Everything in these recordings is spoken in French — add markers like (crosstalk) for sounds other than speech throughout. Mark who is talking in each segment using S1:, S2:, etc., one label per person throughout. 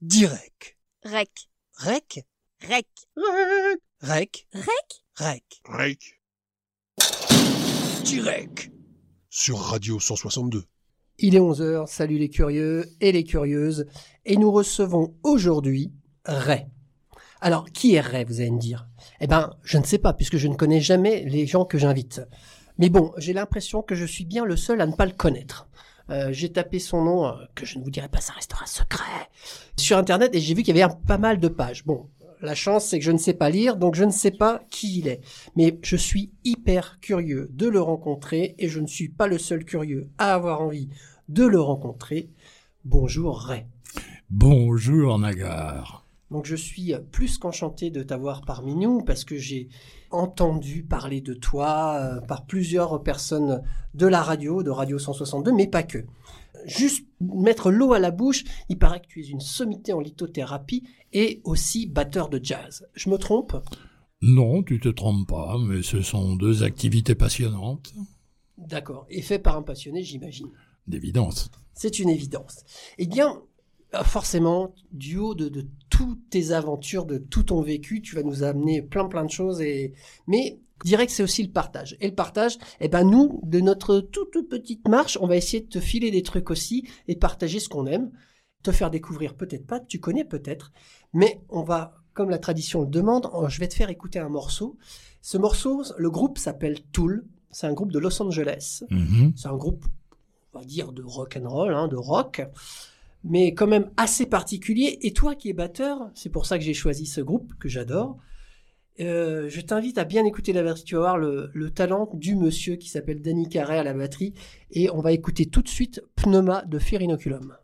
S1: Direct.
S2: Rec.
S1: Rec?
S2: Rec.
S1: Rec.
S2: Rec?
S1: Rec.
S3: Rec.
S1: Direct.
S3: Sur Radio 162.
S4: Il est 11h, salut les curieux et les curieuses, et nous recevons aujourd'hui Ray. Alors, qui est Ray, vous allez me dire? Eh ben, je ne sais pas, puisque je ne connais jamais les gens que j'invite. Mais bon, j'ai l'impression que je suis bien le seul à ne pas le connaître. Euh, j'ai tapé son nom, euh, que je ne vous dirai pas, ça restera secret, sur Internet, et j'ai vu qu'il y avait un- pas mal de pages. Bon, la chance, c'est que je ne sais pas lire, donc je ne sais pas qui il est. Mais je suis hyper curieux de le rencontrer, et je ne suis pas le seul curieux à avoir envie de le rencontrer. Bonjour Ray.
S5: Bonjour Nagar.
S4: Donc je suis plus qu'enchanté de t'avoir parmi nous parce que j'ai entendu parler de toi euh, par plusieurs personnes de la radio, de Radio 162, mais pas que. Juste mettre l'eau à la bouche, il paraît que tu es une sommité en lithothérapie et aussi batteur de jazz. Je me trompe?
S5: Non, tu te trompes pas, mais ce sont deux activités passionnantes,
S4: D'accord. Et fait par un passionné, j'imagine.
S5: d'évidence.
S4: C'est une évidence. Eh bien, forcément, du haut de, de toutes tes aventures, de tout ton vécu, tu vas nous amener plein plein de choses. Et mais je dirais que c'est aussi le partage. Et le partage, eh ben nous, de notre toute, toute petite marche, on va essayer de te filer des trucs aussi et partager ce qu'on aime, te faire découvrir peut-être pas, tu connais peut-être, mais on va, comme la tradition le demande, euh, je vais te faire écouter un morceau. Ce morceau, le groupe s'appelle Tool. C'est un groupe de Los Angeles.
S5: Mhm.
S4: C'est un groupe, on va dire, de rock and roll, hein, de rock, mais quand même assez particulier. Et toi qui es batteur, c'est pour ça que j'ai choisi ce groupe que j'adore. Euh, je t'invite à bien écouter la version. Tu vas voir le, le talent du monsieur qui s'appelle Danny Carré à la batterie. Et on va écouter tout de suite Pneuma de Fear Inoculum.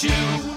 S4: you.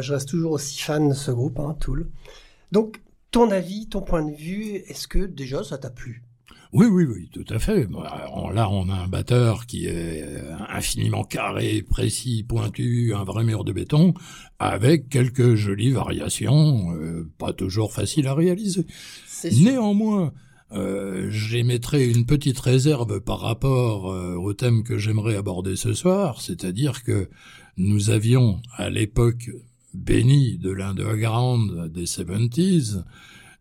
S4: Moi, je reste toujours aussi fan de ce groupe, hein, Tool. Donc, ton avis, ton point de vue, est-ce que déjà ça t'a plu?
S5: Oui, oui, oui, tout à fait. Là, on a un batteur qui est infiniment carré, précis, pointu, un vrai mur de béton, avec quelques jolies variations, euh, pas toujours faciles à réaliser. Néanmoins, euh, j'émettrai une petite réserve par rapport euh, au thème que j'aimerais aborder ce soir, c'est-à-dire que nous avions à l'époque bénie de l'underground des 70s,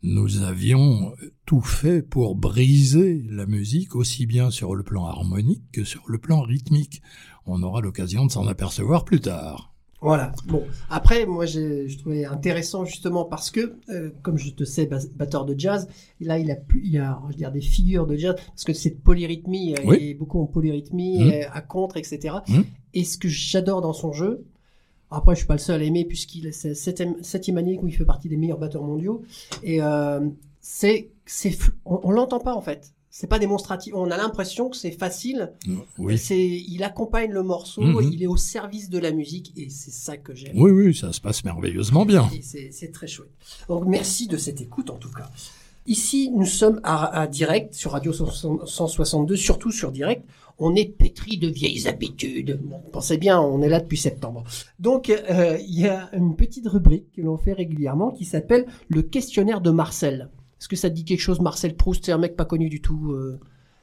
S5: nous avions tout fait pour briser la musique aussi bien sur le plan harmonique que sur le plan rythmique. On aura l'occasion de s'en apercevoir plus tard.
S4: Voilà. Bon, après, moi, j'ai je trouvais intéressant justement parce que, euh, comme je te sais, batteur de jazz, là, il a, plus, il y a, je veux dire, des figures de jazz parce que cette polyrythmie, euh,
S5: Oui.
S4: il est beaucoup en polyrythmie,
S5: Mhm.
S4: euh, à contre, etc.
S5: Mhm.
S4: Et ce que j'adore dans son jeu, après, je suis pas le seul à aimer puisqu'il est septième, septième année où il fait partie des meilleurs batteurs mondiaux, et euh, c'est, c'est, on, on l'entend pas en fait. C'est pas démonstratif. On a l'impression que c'est facile.
S5: Oui.
S4: C'est, il accompagne le morceau,
S5: Mhm.
S4: il est au service de la musique, et c'est ça que j'aime.
S5: Oui, oui, ça se passe merveilleusement bien.
S4: Et c'est c'est très chouette. Donc merci de cette écoute en tout cas. Ici, nous sommes à, à direct sur Radio 162, surtout sur direct. On est pétri de vieilles habitudes. Pensez bien, on est là depuis septembre. Donc, euh, il y a une petite rubrique que l'on fait régulièrement qui s'appelle le questionnaire de Marcel. Est-ce que ça te dit quelque chose, Marcel Proust? C'est un mec pas connu du tout. euh,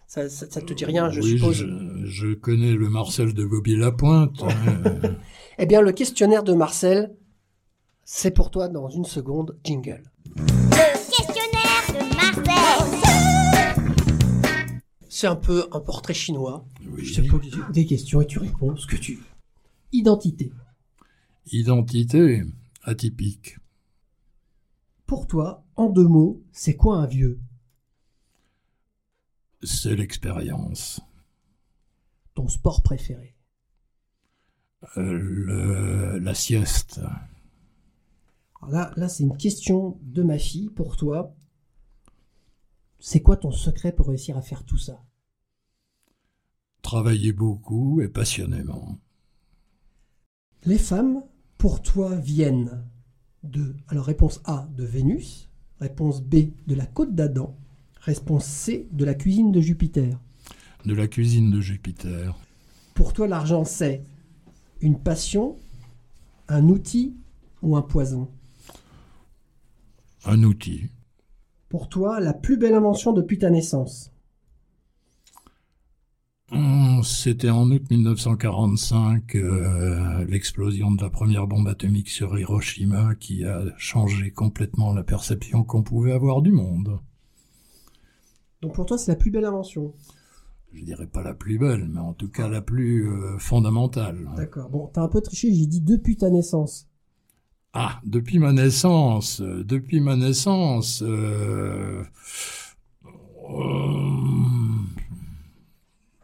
S4: ça, ça, ça te dit rien, je
S5: oui,
S4: suppose?
S5: Je, je connais le Marcel de Bobby-Lapointe. hein. (laughs)
S4: Eh bien, le questionnaire de Marcel, c'est pour toi dans une seconde. Jingle. C'est un peu un portrait chinois.
S5: Oui.
S4: Je te pose des questions et tu réponds ce que tu veux. Identité.
S5: Identité atypique.
S4: Pour toi, en deux mots, c'est quoi un vieux?
S5: C'est l'expérience.
S4: Ton sport préféré?
S5: Euh, le- la sieste.
S4: Alors Là, là c'est une question de ma fille pour toi. C'est quoi ton secret pour réussir à faire tout ça?
S5: Travailler beaucoup et passionnément.
S4: Les femmes, pour toi, viennent de... Alors réponse A, de Vénus. Réponse B, de la côte d'Adam. Réponse C, de la cuisine de Jupiter.
S5: De la cuisine de Jupiter.
S4: Pour toi, l'argent, c'est une passion, un outil ou un poison?
S5: Un outil.
S4: Pour toi, la plus belle invention depuis ta naissance?
S5: C'était en août 1945, euh, l'explosion de la première bombe atomique sur Hiroshima qui a changé complètement la perception qu'on pouvait avoir du monde.
S4: Donc pour toi, c'est la plus belle invention.
S5: Je dirais pas la plus belle, mais en tout cas la plus euh, fondamentale.
S4: D'accord. Bon, t'as un peu triché, j'ai dit depuis ta naissance.
S5: Ah, depuis ma naissance, euh, depuis ma naissance, euh,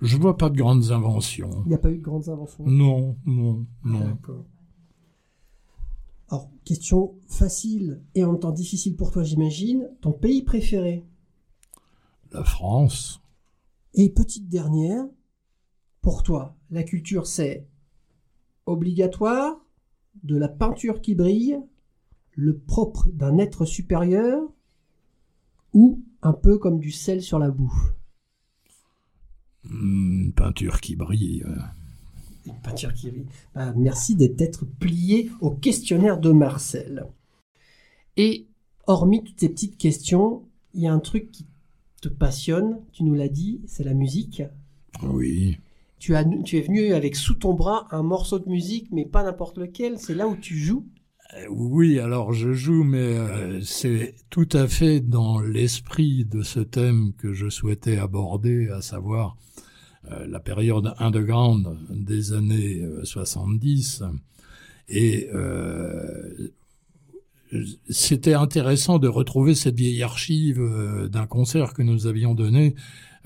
S5: je vois pas de grandes inventions.
S4: Il n'y a pas eu de grandes inventions.
S5: Non, non, non.
S4: D'accord. Alors, question facile et en même temps difficile pour toi, j'imagine. Ton pays préféré?
S5: La France,
S4: Et petite dernière, pour toi, la culture, c'est obligatoire, de la peinture qui brille, le propre d'un être supérieur, ou un peu comme du sel sur la bouffe?
S5: Une peinture qui brille. euh.
S4: Une peinture qui brille. Bah, merci d'être plié au questionnaire de Marcel. Et hormis toutes ces petites questions, il y a un truc qui te passionne, tu nous l'as dit, c'est la musique.
S5: Oui,
S4: Tu, as, tu es venu avec sous ton bras un morceau de musique, mais pas n'importe lequel, c'est là où tu joues?
S5: Euh, oui. Alors je joue, mais euh, c'est tout à fait dans l'esprit de ce thème que je souhaitais aborder, à savoir la période underground des années euh, 70. Et euh, c'était intéressant de retrouver cette vieille archive euh, d'un concert que nous avions donné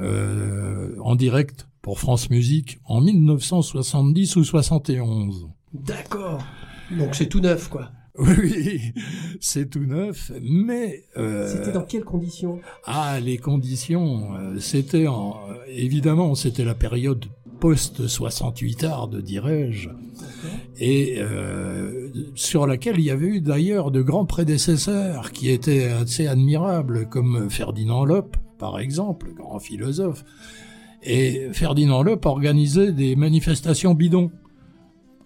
S5: euh, en direct pour France Musique en 1970 ou 71.
S4: D'accord. Donc c'est tout neuf, quoi.
S5: Oui, c'est tout neuf, mais euh,
S4: C'était dans quelles conditions?
S5: ah les conditions, euh, c'était en, euh, évidemment c'était la période post 68 arde, dirais-je, et euh, sur laquelle il y avait eu d'ailleurs de grands prédécesseurs qui étaient assez admirables, comme Ferdinand Lope, par exemple, grand philosophe. Et Ferdinand Lope organisait des manifestations bidons.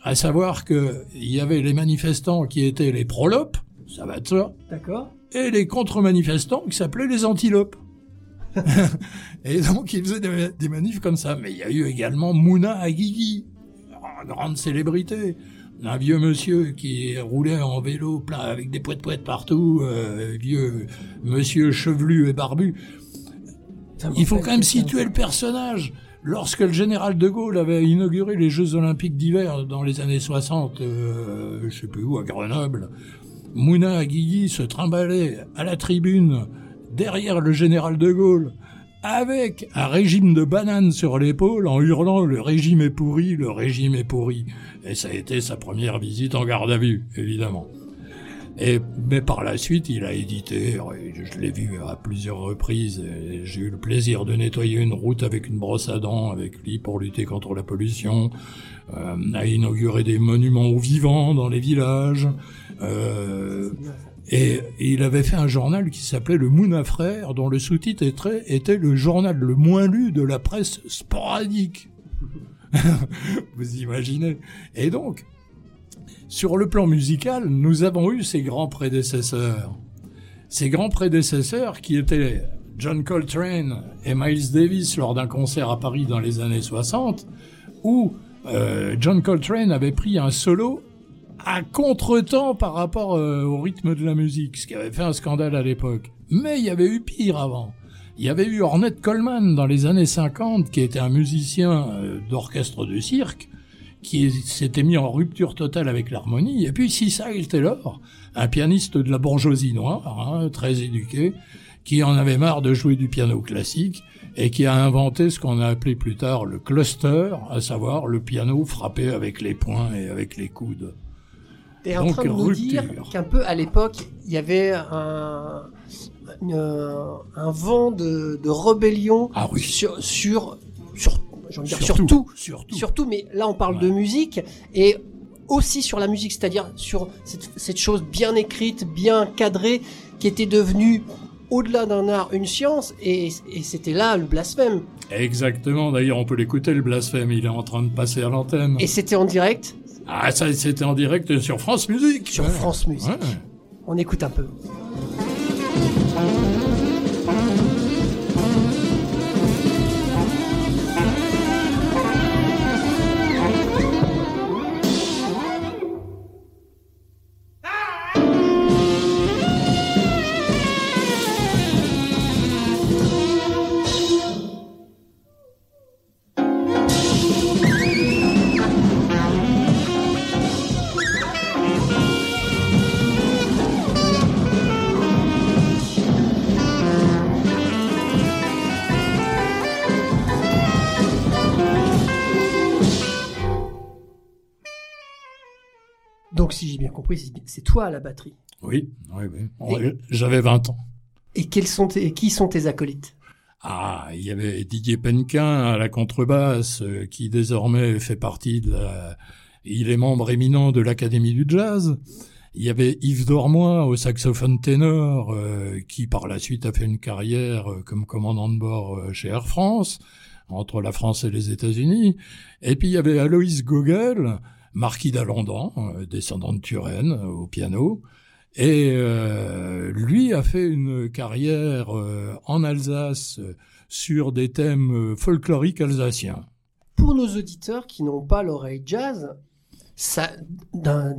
S5: À savoir que il y avait les manifestants qui étaient les prolopes, ça va de soi,
S4: D'accord.
S5: et les contre-manifestants qui s'appelaient les antilopes. (laughs) et donc, ils faisaient des, des manifs comme ça. Mais il y a eu également Mouna Aguigui, une grande célébrité. Un vieux monsieur qui roulait en vélo plein avec des poètes poètes partout, euh, vieux monsieur chevelu et barbu. Il faut quand même situer le personnage. Lorsque le général de Gaulle avait inauguré les Jeux Olympiques d'hiver dans les années 60, euh, je sais plus où, à Grenoble, Mouna Aguigui se trimballait à la tribune derrière le général de Gaulle avec un régime de bananes sur l'épaule en hurlant le régime est pourri, le régime est pourri. Et ça a été sa première visite en garde à vue, évidemment. Et, mais par la suite, il a édité, je l'ai vu à plusieurs reprises, j'ai eu le plaisir de nettoyer une route avec une brosse à dents avec lui pour lutter contre la pollution, euh, a inauguré des monuments aux vivants dans les villages, euh, et, il avait fait un journal qui s'appelait Le Mouna Frère, dont le sous-titre était le journal le moins lu de la presse sporadique. (laughs) Vous imaginez Et donc, sur le plan musical, nous avons eu ces grands prédécesseurs. Ces grands prédécesseurs qui étaient John Coltrane et Miles Davis lors d'un concert à Paris dans les années 60, où euh, John Coltrane avait pris un solo à contre-temps par rapport euh, au rythme de la musique, ce qui avait fait un scandale à l'époque. Mais il y avait eu pire avant. Il y avait eu Ornette Coleman dans les années 50, qui était un musicien euh, d'orchestre de cirque, qui s'était mis en rupture totale avec l'harmonie. Et puis Cecil Taylor, un pianiste de la bourgeoisie noire, hein, très éduqué, qui en avait marre de jouer du piano classique et qui a inventé ce qu'on a appelé plus tard le cluster, à savoir le piano frappé avec les poings et avec les coudes.
S4: T'es en train de nous dire qu'un peu à l'époque, il y avait un, une- un vent de, de rébellion
S5: Ah oui.
S4: sur, sur, sur, j'ai envie de dire
S5: Surtout,
S4: sur tout,
S5: surtout.
S4: surtout, mais là on parle
S5: Ouais.
S4: de musique et aussi sur la musique, c'est-à-dire sur cette, cette chose bien écrite, bien cadrée, qui était devenue au-delà d'un art une science, et, et c'était là le blasphème.
S5: Exactement, d'ailleurs on peut l'écouter le blasphème, il est en train de passer à l'antenne.
S4: Et c'était en direct?
S5: Ah ça c'était en direct sur France Musique.
S4: sur
S5: Ouais.
S4: France Musique.
S5: Ouais.
S4: On écoute un peu. C'est- toi à la batterie.
S5: Oui, oui, oui. J'avais 20 ans.
S4: Et quels sont tes, qui sont tes acolytes?
S5: Ah, il y avait Didier Penquin à la contrebasse, euh, qui désormais fait partie de la... Il est membre éminent de l'Académie du Jazz. Il y avait Yves Dormois au saxophone ténor, euh, qui par la suite a fait une carrière euh, comme commandant de bord chez Air France, entre la France et les États-Unis. Et puis il y avait Aloïs Gogel, marquis d'Alendan, euh, descendant de Turenne, euh, au piano. Et euh, lui a fait une carrière euh, en Alsace sur des thèmes folkloriques alsaciens.
S4: Pour nos auditeurs qui n'ont pas l'oreille jazz, ça, d'un,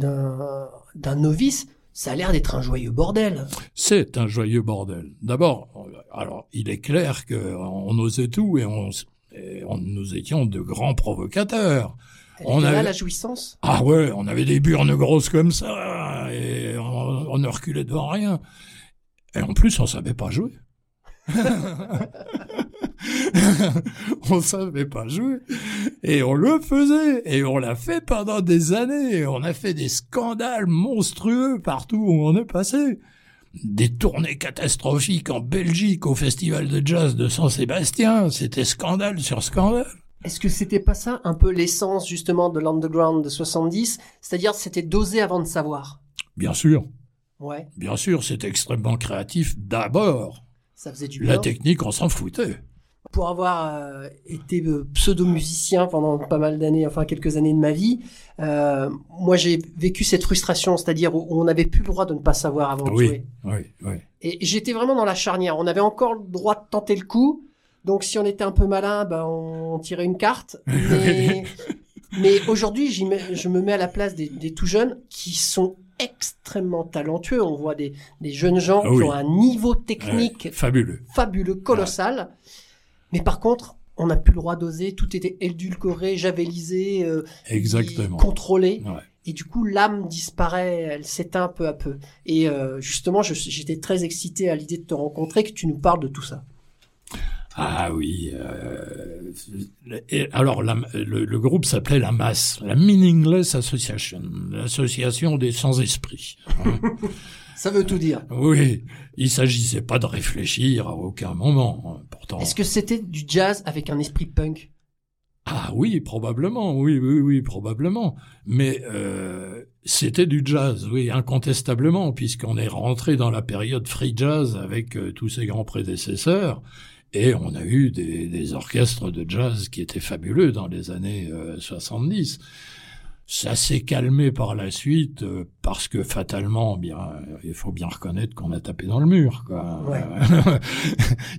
S4: novice, ça a l'air d'être un joyeux bordel.
S5: C'est un joyeux bordel. D'abord, alors il est clair qu'on osait tout et, on, et on- nous étions de grands provocateurs. On avait-
S4: la jouissance.
S5: Ah ouais, on avait des burnes grosses comme ça et on, on ne reculait devant rien. Et en plus, on savait pas jouer. (laughs) on savait pas jouer. Et on le faisait. Et on l'a fait pendant des années. Et on a fait des scandales monstrueux partout où on est passé. Des tournées catastrophiques en Belgique au festival de jazz de San Sébastien. C'était scandale sur scandale.
S4: Est-ce que c'était pas ça un peu l'essence justement de l'underground de 70 C'est-à-dire c'était doser avant de savoir.
S5: Bien sûr,
S4: Ouais,
S5: bien sûr, c'est extrêmement créatif d'abord.
S4: ça faisait du
S5: La
S4: bien.
S5: technique, on s'en foutait.
S4: Pour avoir euh, été euh, pseudo-musicien pendant pas mal d'années, enfin quelques années de ma vie, euh, moi j'ai vécu cette frustration, c'est-à-dire où on n'avait plus le droit de ne pas savoir avant de jouer.
S5: Oui, oui, oui.
S4: Et j'étais vraiment dans la charnière. On avait encore le droit de tenter le coup. Donc si on était un peu malin, ben on tirait une carte. (laughs) Mais, mais aujourd'hui, je me mets à la place des, des tout jeunes qui sont extrêmement talentueux. On voit des, des jeunes gens
S5: Ah
S4: qui
S5: oui.
S4: ont un niveau technique
S5: Ouais, fabuleux.
S4: fabuleux, colossal. Mais par contre, on n'a plus le droit d'oser. Tout était édulcoré, javelisé, euh,
S5: Exactement.
S4: contrôlé.
S5: Ouais.
S4: Et du coup, l'âme disparaît, elle s'éteint peu à peu. Et euh, justement, j'étais très excité à l'idée de te rencontrer, que tu nous parles de tout ça.
S5: Ah oui. euh, et alors, la- le, le groupe s'appelait la Masse, la Meaningless Association, l'association des sans-esprits. hein. (laughs)
S4: Ça veut tout dire.
S5: oui, il s'agissait pas de réfléchir à aucun moment. hein, Pourtant.
S4: Est-ce que c'était du jazz avec un esprit punk?
S5: Ah oui, probablement, oui, oui, oui, probablement. Mais euh, c'était du jazz, oui, incontestablement, puisqu'on est rentré dans la période free jazz avec euh, tous ses grands prédécesseurs, et on a eu des, des orchestres de jazz qui étaient fabuleux dans les années euh, 70. Ça s'est calmé par la suite euh, parce que fatalement, bien, euh, il faut bien reconnaître qu'on a tapé dans le mur. Quoi.
S4: Ouais. (laughs)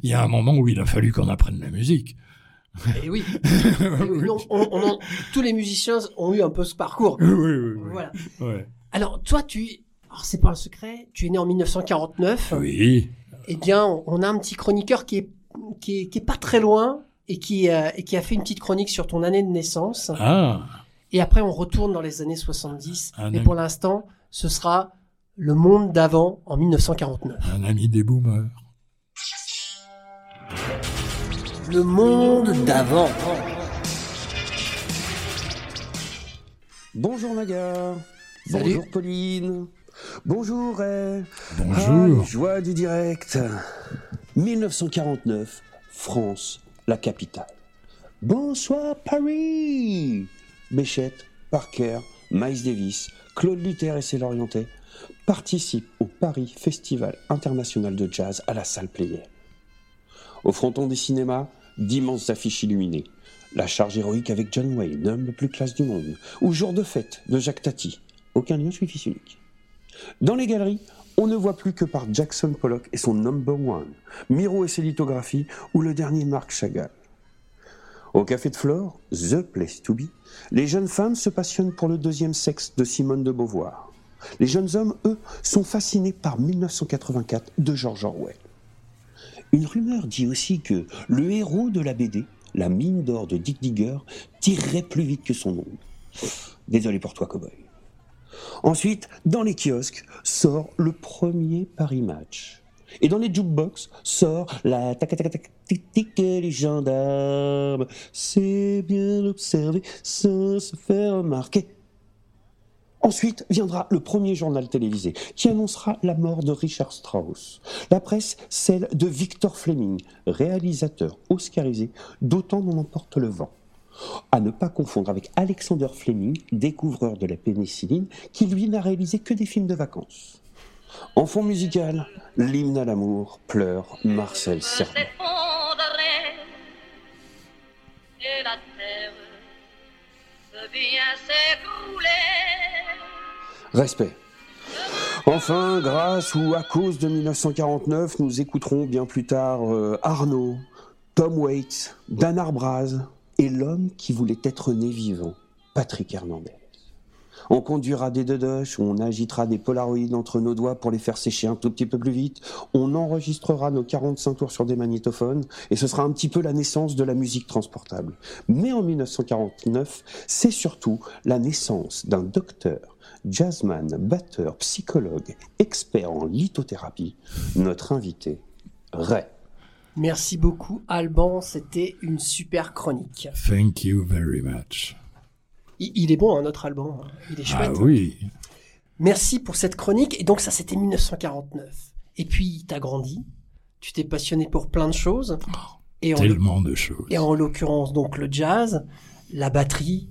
S5: il y a un moment où il a fallu qu'on apprenne la musique.
S4: Eh oui. (laughs) Eh oui, on- on tous les musiciens ont eu un peu ce parcours.
S5: Oui, oui, oui.
S4: Voilà.
S5: Ouais.
S4: Alors, toi, tu... Alors, c'est pas un secret, tu es né en 1949.
S5: Oui,
S4: Eh bien, on- on a un petit chroniqueur qui est, qui est, qui est pas très loin et qui, euh, et qui a fait une petite chronique sur ton année de naissance.
S5: ah,
S4: Et après, on retourne dans les années 70.
S5: Un
S4: Mais
S5: ami.
S4: pour l'instant, ce sera le monde d'avant en 1949.
S5: un ami des boomers.
S4: Le monde d'avant.
S6: Bonjour Naga.
S4: Salut.
S6: Bonjour Pauline. Bonjour Ray. Ah,
S5: Bonjour.
S6: les joies du direct. 1949, France, la capitale. Bonsoir Paris. Béchette, Parker, Miles Davis, Claude Luther et ses Lorientais participent au Paris Festival international de jazz à la salle Pleyel. Au fronton des cinémas, d'immenses affiches illuminées. La charge héroïque avec John Wayne, l'homme le plus classe du monde. Ou Jour de fête de Jacques Tati. Aucun lien fils unique. Dans les galeries, on ne voit plus que par Jackson Pollock et son Number One, Miro et ses lithographies, ou le dernier Marc Chagall. Au Café de Flore, The Place to Be, les jeunes femmes se passionnent pour le deuxième sexe de Simone de Beauvoir. Les jeunes hommes, eux, sont fascinés par 1984 de George Orwell. Une rumeur dit aussi que le héros de la BD, la mine d'or de Dick Digger, tirerait plus vite que son ombre. Désolé pour toi, cowboy. Ensuite, dans les kiosques, sort le premier Paris Match. Et dans les jukebox sort la tac tac tac les gendarmes. C'est bien observé sans se faire remarquer. Ensuite viendra le premier journal télévisé qui annoncera la mort de Richard Strauss. La presse, celle de Victor Fleming, réalisateur oscarisé d'Autant n'en emporte le vent. À ne pas confondre avec Alexander Fleming, découvreur de la pénicilline, qui lui n'a réalisé que des films de vacances. En fond musical, l'hymne à l'amour pleure Marcel
S7: et la terre.
S6: Respect. Enfin, grâce ou à cause de 1949, nous écouterons bien plus tard euh, Arnaud, Tom Waits, Dan Arbraz et l'homme qui voulait être né vivant, Patrick Hernandez. On conduira des dedoches, on agitera des polaroïdes entre nos doigts pour les faire sécher un tout petit peu plus vite, on enregistrera nos 45 tours sur des magnétophones, et ce sera un petit peu la naissance de la musique transportable. Mais en 1949, c'est surtout la naissance d'un docteur, jazzman, batteur, psychologue, expert en lithothérapie, notre invité, Ray.
S4: Merci beaucoup, Alban. C'était une super chronique.
S5: Thank you very much.
S4: Il, il est bon, hein, notre Alban. Il est chouette.
S5: Ah oui.
S4: Merci pour cette chronique. Et donc, ça, c'était 1949. Et puis, t'as grandi. Tu t'es passionné pour plein de choses. Et en,
S5: Tellement de choses.
S4: et en l'occurrence, donc le jazz, la batterie,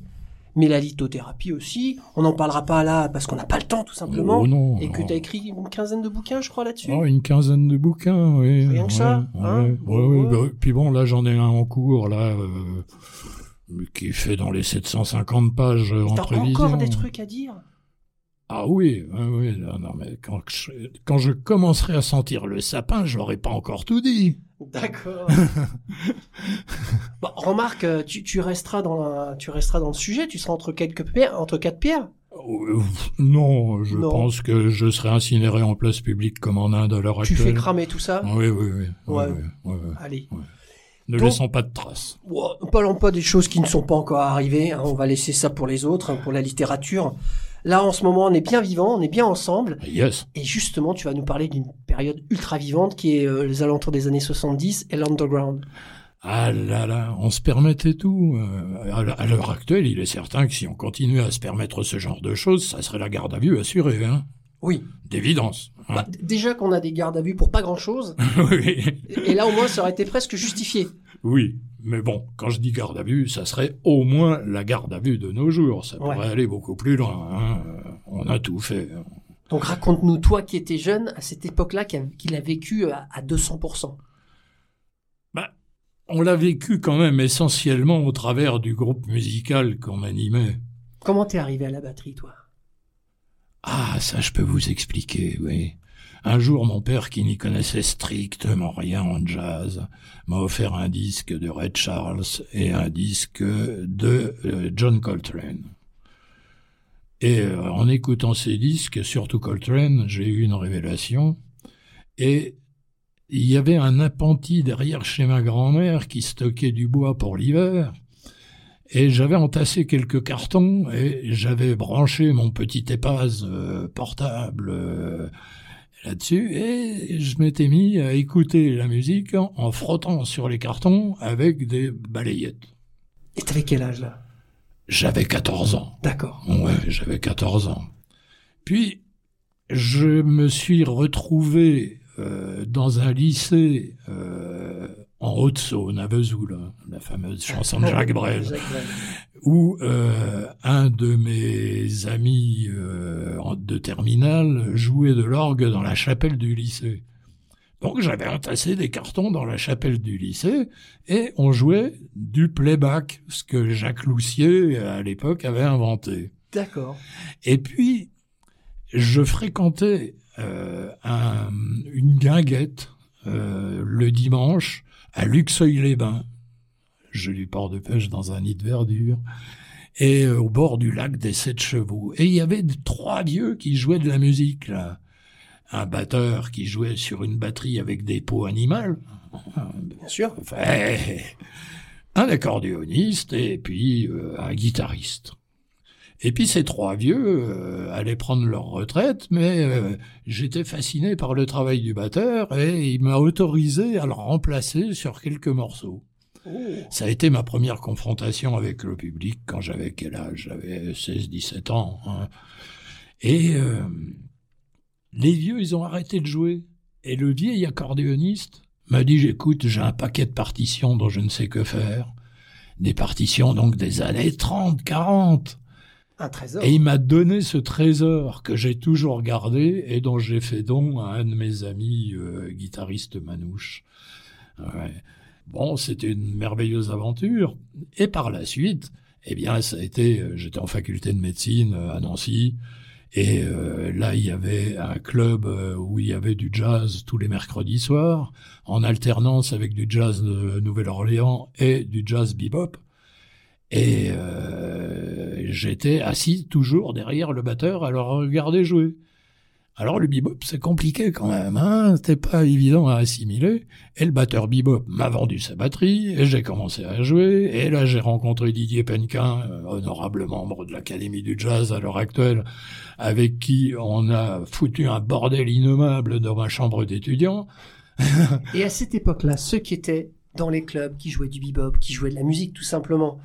S4: mais la lithothérapie aussi. On n'en parlera pas là parce qu'on n'a pas le temps tout simplement.
S5: Oh non,
S4: et que tu as écrit une quinzaine de bouquins, je crois, là-dessus.
S5: Oh, une quinzaine de bouquins, oui.
S4: Rien que ça,
S5: Ouais,
S4: hein
S5: ouais, ouais,
S4: Ouais.
S5: ouais, bah, puis bon, là, j'en ai un en cours, là, euh, qui fait dans les 750 pages
S4: Et
S5: en prévision.
S4: encore des trucs à dire?
S5: Ah oui, oui, oui, non, non, mais quand je, quand je commencerai à sentir le sapin, j'aurais pas encore tout dit.
S4: D'accord. (laughs) bon, remarque, euh, tu, tu resteras dans la- tu resteras dans le sujet. Tu seras entre quelques pierres, entre quatre pierres.
S5: Euh, Non, je
S4: Non.
S5: pense que je serai incinéré en place publique comme en Inde à l'heure
S4: Tu
S5: actuelle.
S4: fais cramer tout ça.
S5: Oui, oui, oui. oui,
S4: Ouais.
S5: oui, oui, oui.
S4: Allez.
S5: Ne
S4: Donc-
S5: laissons pas de traces.
S4: Ne parlons pas des choses qui ne sont pas encore arrivées. hein, on va laisser ça pour les autres, pour la littérature. Là, en ce moment, on est bien vivant, on est bien ensemble.
S5: Yes.
S4: Et justement, tu vas nous parler d'une période ultra vivante qui est euh, les alentours des années 70 et l'underground.
S5: Ah là là, on se permettait tout. Euh, à l'heure actuelle, il est certain que si on continuait à se permettre ce genre de choses, ça serait la garde à vue assurée, hein.
S4: Oui.
S5: D'évidence. hein.
S4: Bah, déjà qu'on a des gardes à vue pour pas grand chose. (laughs)
S5: oui.
S4: Et là, au moins, ça aurait été presque justifié.
S5: oui. Mais bon, quand je dis garde à vue, ça serait au moins la garde à vue de nos jours. Ça
S4: Ouais.
S5: pourrait aller beaucoup plus loin. hein. Euh, On a tout fait.
S4: Donc raconte-nous, toi qui étais jeune, à cette époque-là, qu'il a- vécu à, à 200%.
S5: Bah, on l'a vécu quand même essentiellement au travers du groupe musical qu'on animait.
S4: Comment t'es arrivé à la batterie, toi?
S5: Ah, ça je peux vous expliquer, oui. Un jour, mon père, qui n'y connaissait strictement rien en jazz, m'a offert un disque de Red Charles et un disque de euh, John Coltrane. Et euh, en écoutant ces disques, surtout Coltrane, j'ai eu une révélation. Et il y avait un appentis derrière chez ma grand-mère qui stockait du bois pour l'hiver. Et j'avais entassé quelques cartons et j'avais branché mon petit épase euh, portable euh, là-dessus et je m'étais mis à écouter la musique en, en frottant sur les cartons avec des balayettes.
S4: Et t'avais quel âge, là?
S5: J'avais 14 ans.
S4: D'accord.
S5: Ouais, j'avais 14 ans. Puis, je me suis retrouvé euh, dans un lycée en Haute-Saône, à Vesoul, hein, la fameuse chanson de Jacques Brel, où euh, un de mes amis euh, de terminale jouait de l'orgue dans la chapelle du lycée. Donc j'avais entassé des cartons dans la chapelle du lycée et on jouait du playback, ce que Jacques Loussier à l'époque avait inventé.
S4: D'accord.
S5: Et puis, je fréquentais euh, un- une guinguette le dimanche à Luxeuil-les-Bains, joli port de pêche dans un nid de verdure, et euh, au bord du lac des Sept Chevaux. Et il y avait trois vieux qui jouaient de la musique, là. Un batteur qui jouait sur une batterie avec des peaux animales,
S4: Bien sûr.
S5: Enfin, un accordéoniste et puis euh, un guitariste. Et puis ces trois vieux euh, allaient prendre leur retraite, mais euh, j'étais fasciné par le travail du batteur et il m'a autorisé à le remplacer sur quelques morceaux. Ça a été ma première confrontation avec le public quand j'avais quel âge? J'avais 16-17 ans. hein. Et euh, les vieux, ils ont arrêté de jouer. Et le vieil accordéoniste m'a dit, j'écoute, j'ai un paquet de partitions dont je ne sais que faire. Des partitions donc des années 30, 40. Et il m'a donné ce trésor que j'ai toujours gardé et dont j'ai fait don à un de mes amis euh, guitaristes manouche. Bon, c'était une merveilleuse aventure. Et par la suite, eh bien, ça a été, euh, j'étais en faculté de médecine euh, à Nancy. Et euh, là, il y avait un club où il y avait du jazz tous les mercredis soirs, en alternance avec du jazz de Nouvelle-Orléans et du jazz bebop. Et euh, j'étais assis toujours derrière le batteur à le regarder jouer. Alors le bebop, c'est compliqué quand même, hein c'était pas évident à assimiler. Et le batteur bebop m'a vendu sa batterie, et j'ai commencé à jouer, et là j'ai rencontré Didier Penquin, euh, honorable membre de l'Académie du Jazz à l'heure actuelle, avec qui on a foutu un bordel innommable dans ma chambre d'étudiant.
S4: Et à cette époque-là, ceux qui étaient dans les clubs, qui jouaient du bebop, qui jouaient de la musique tout simplement,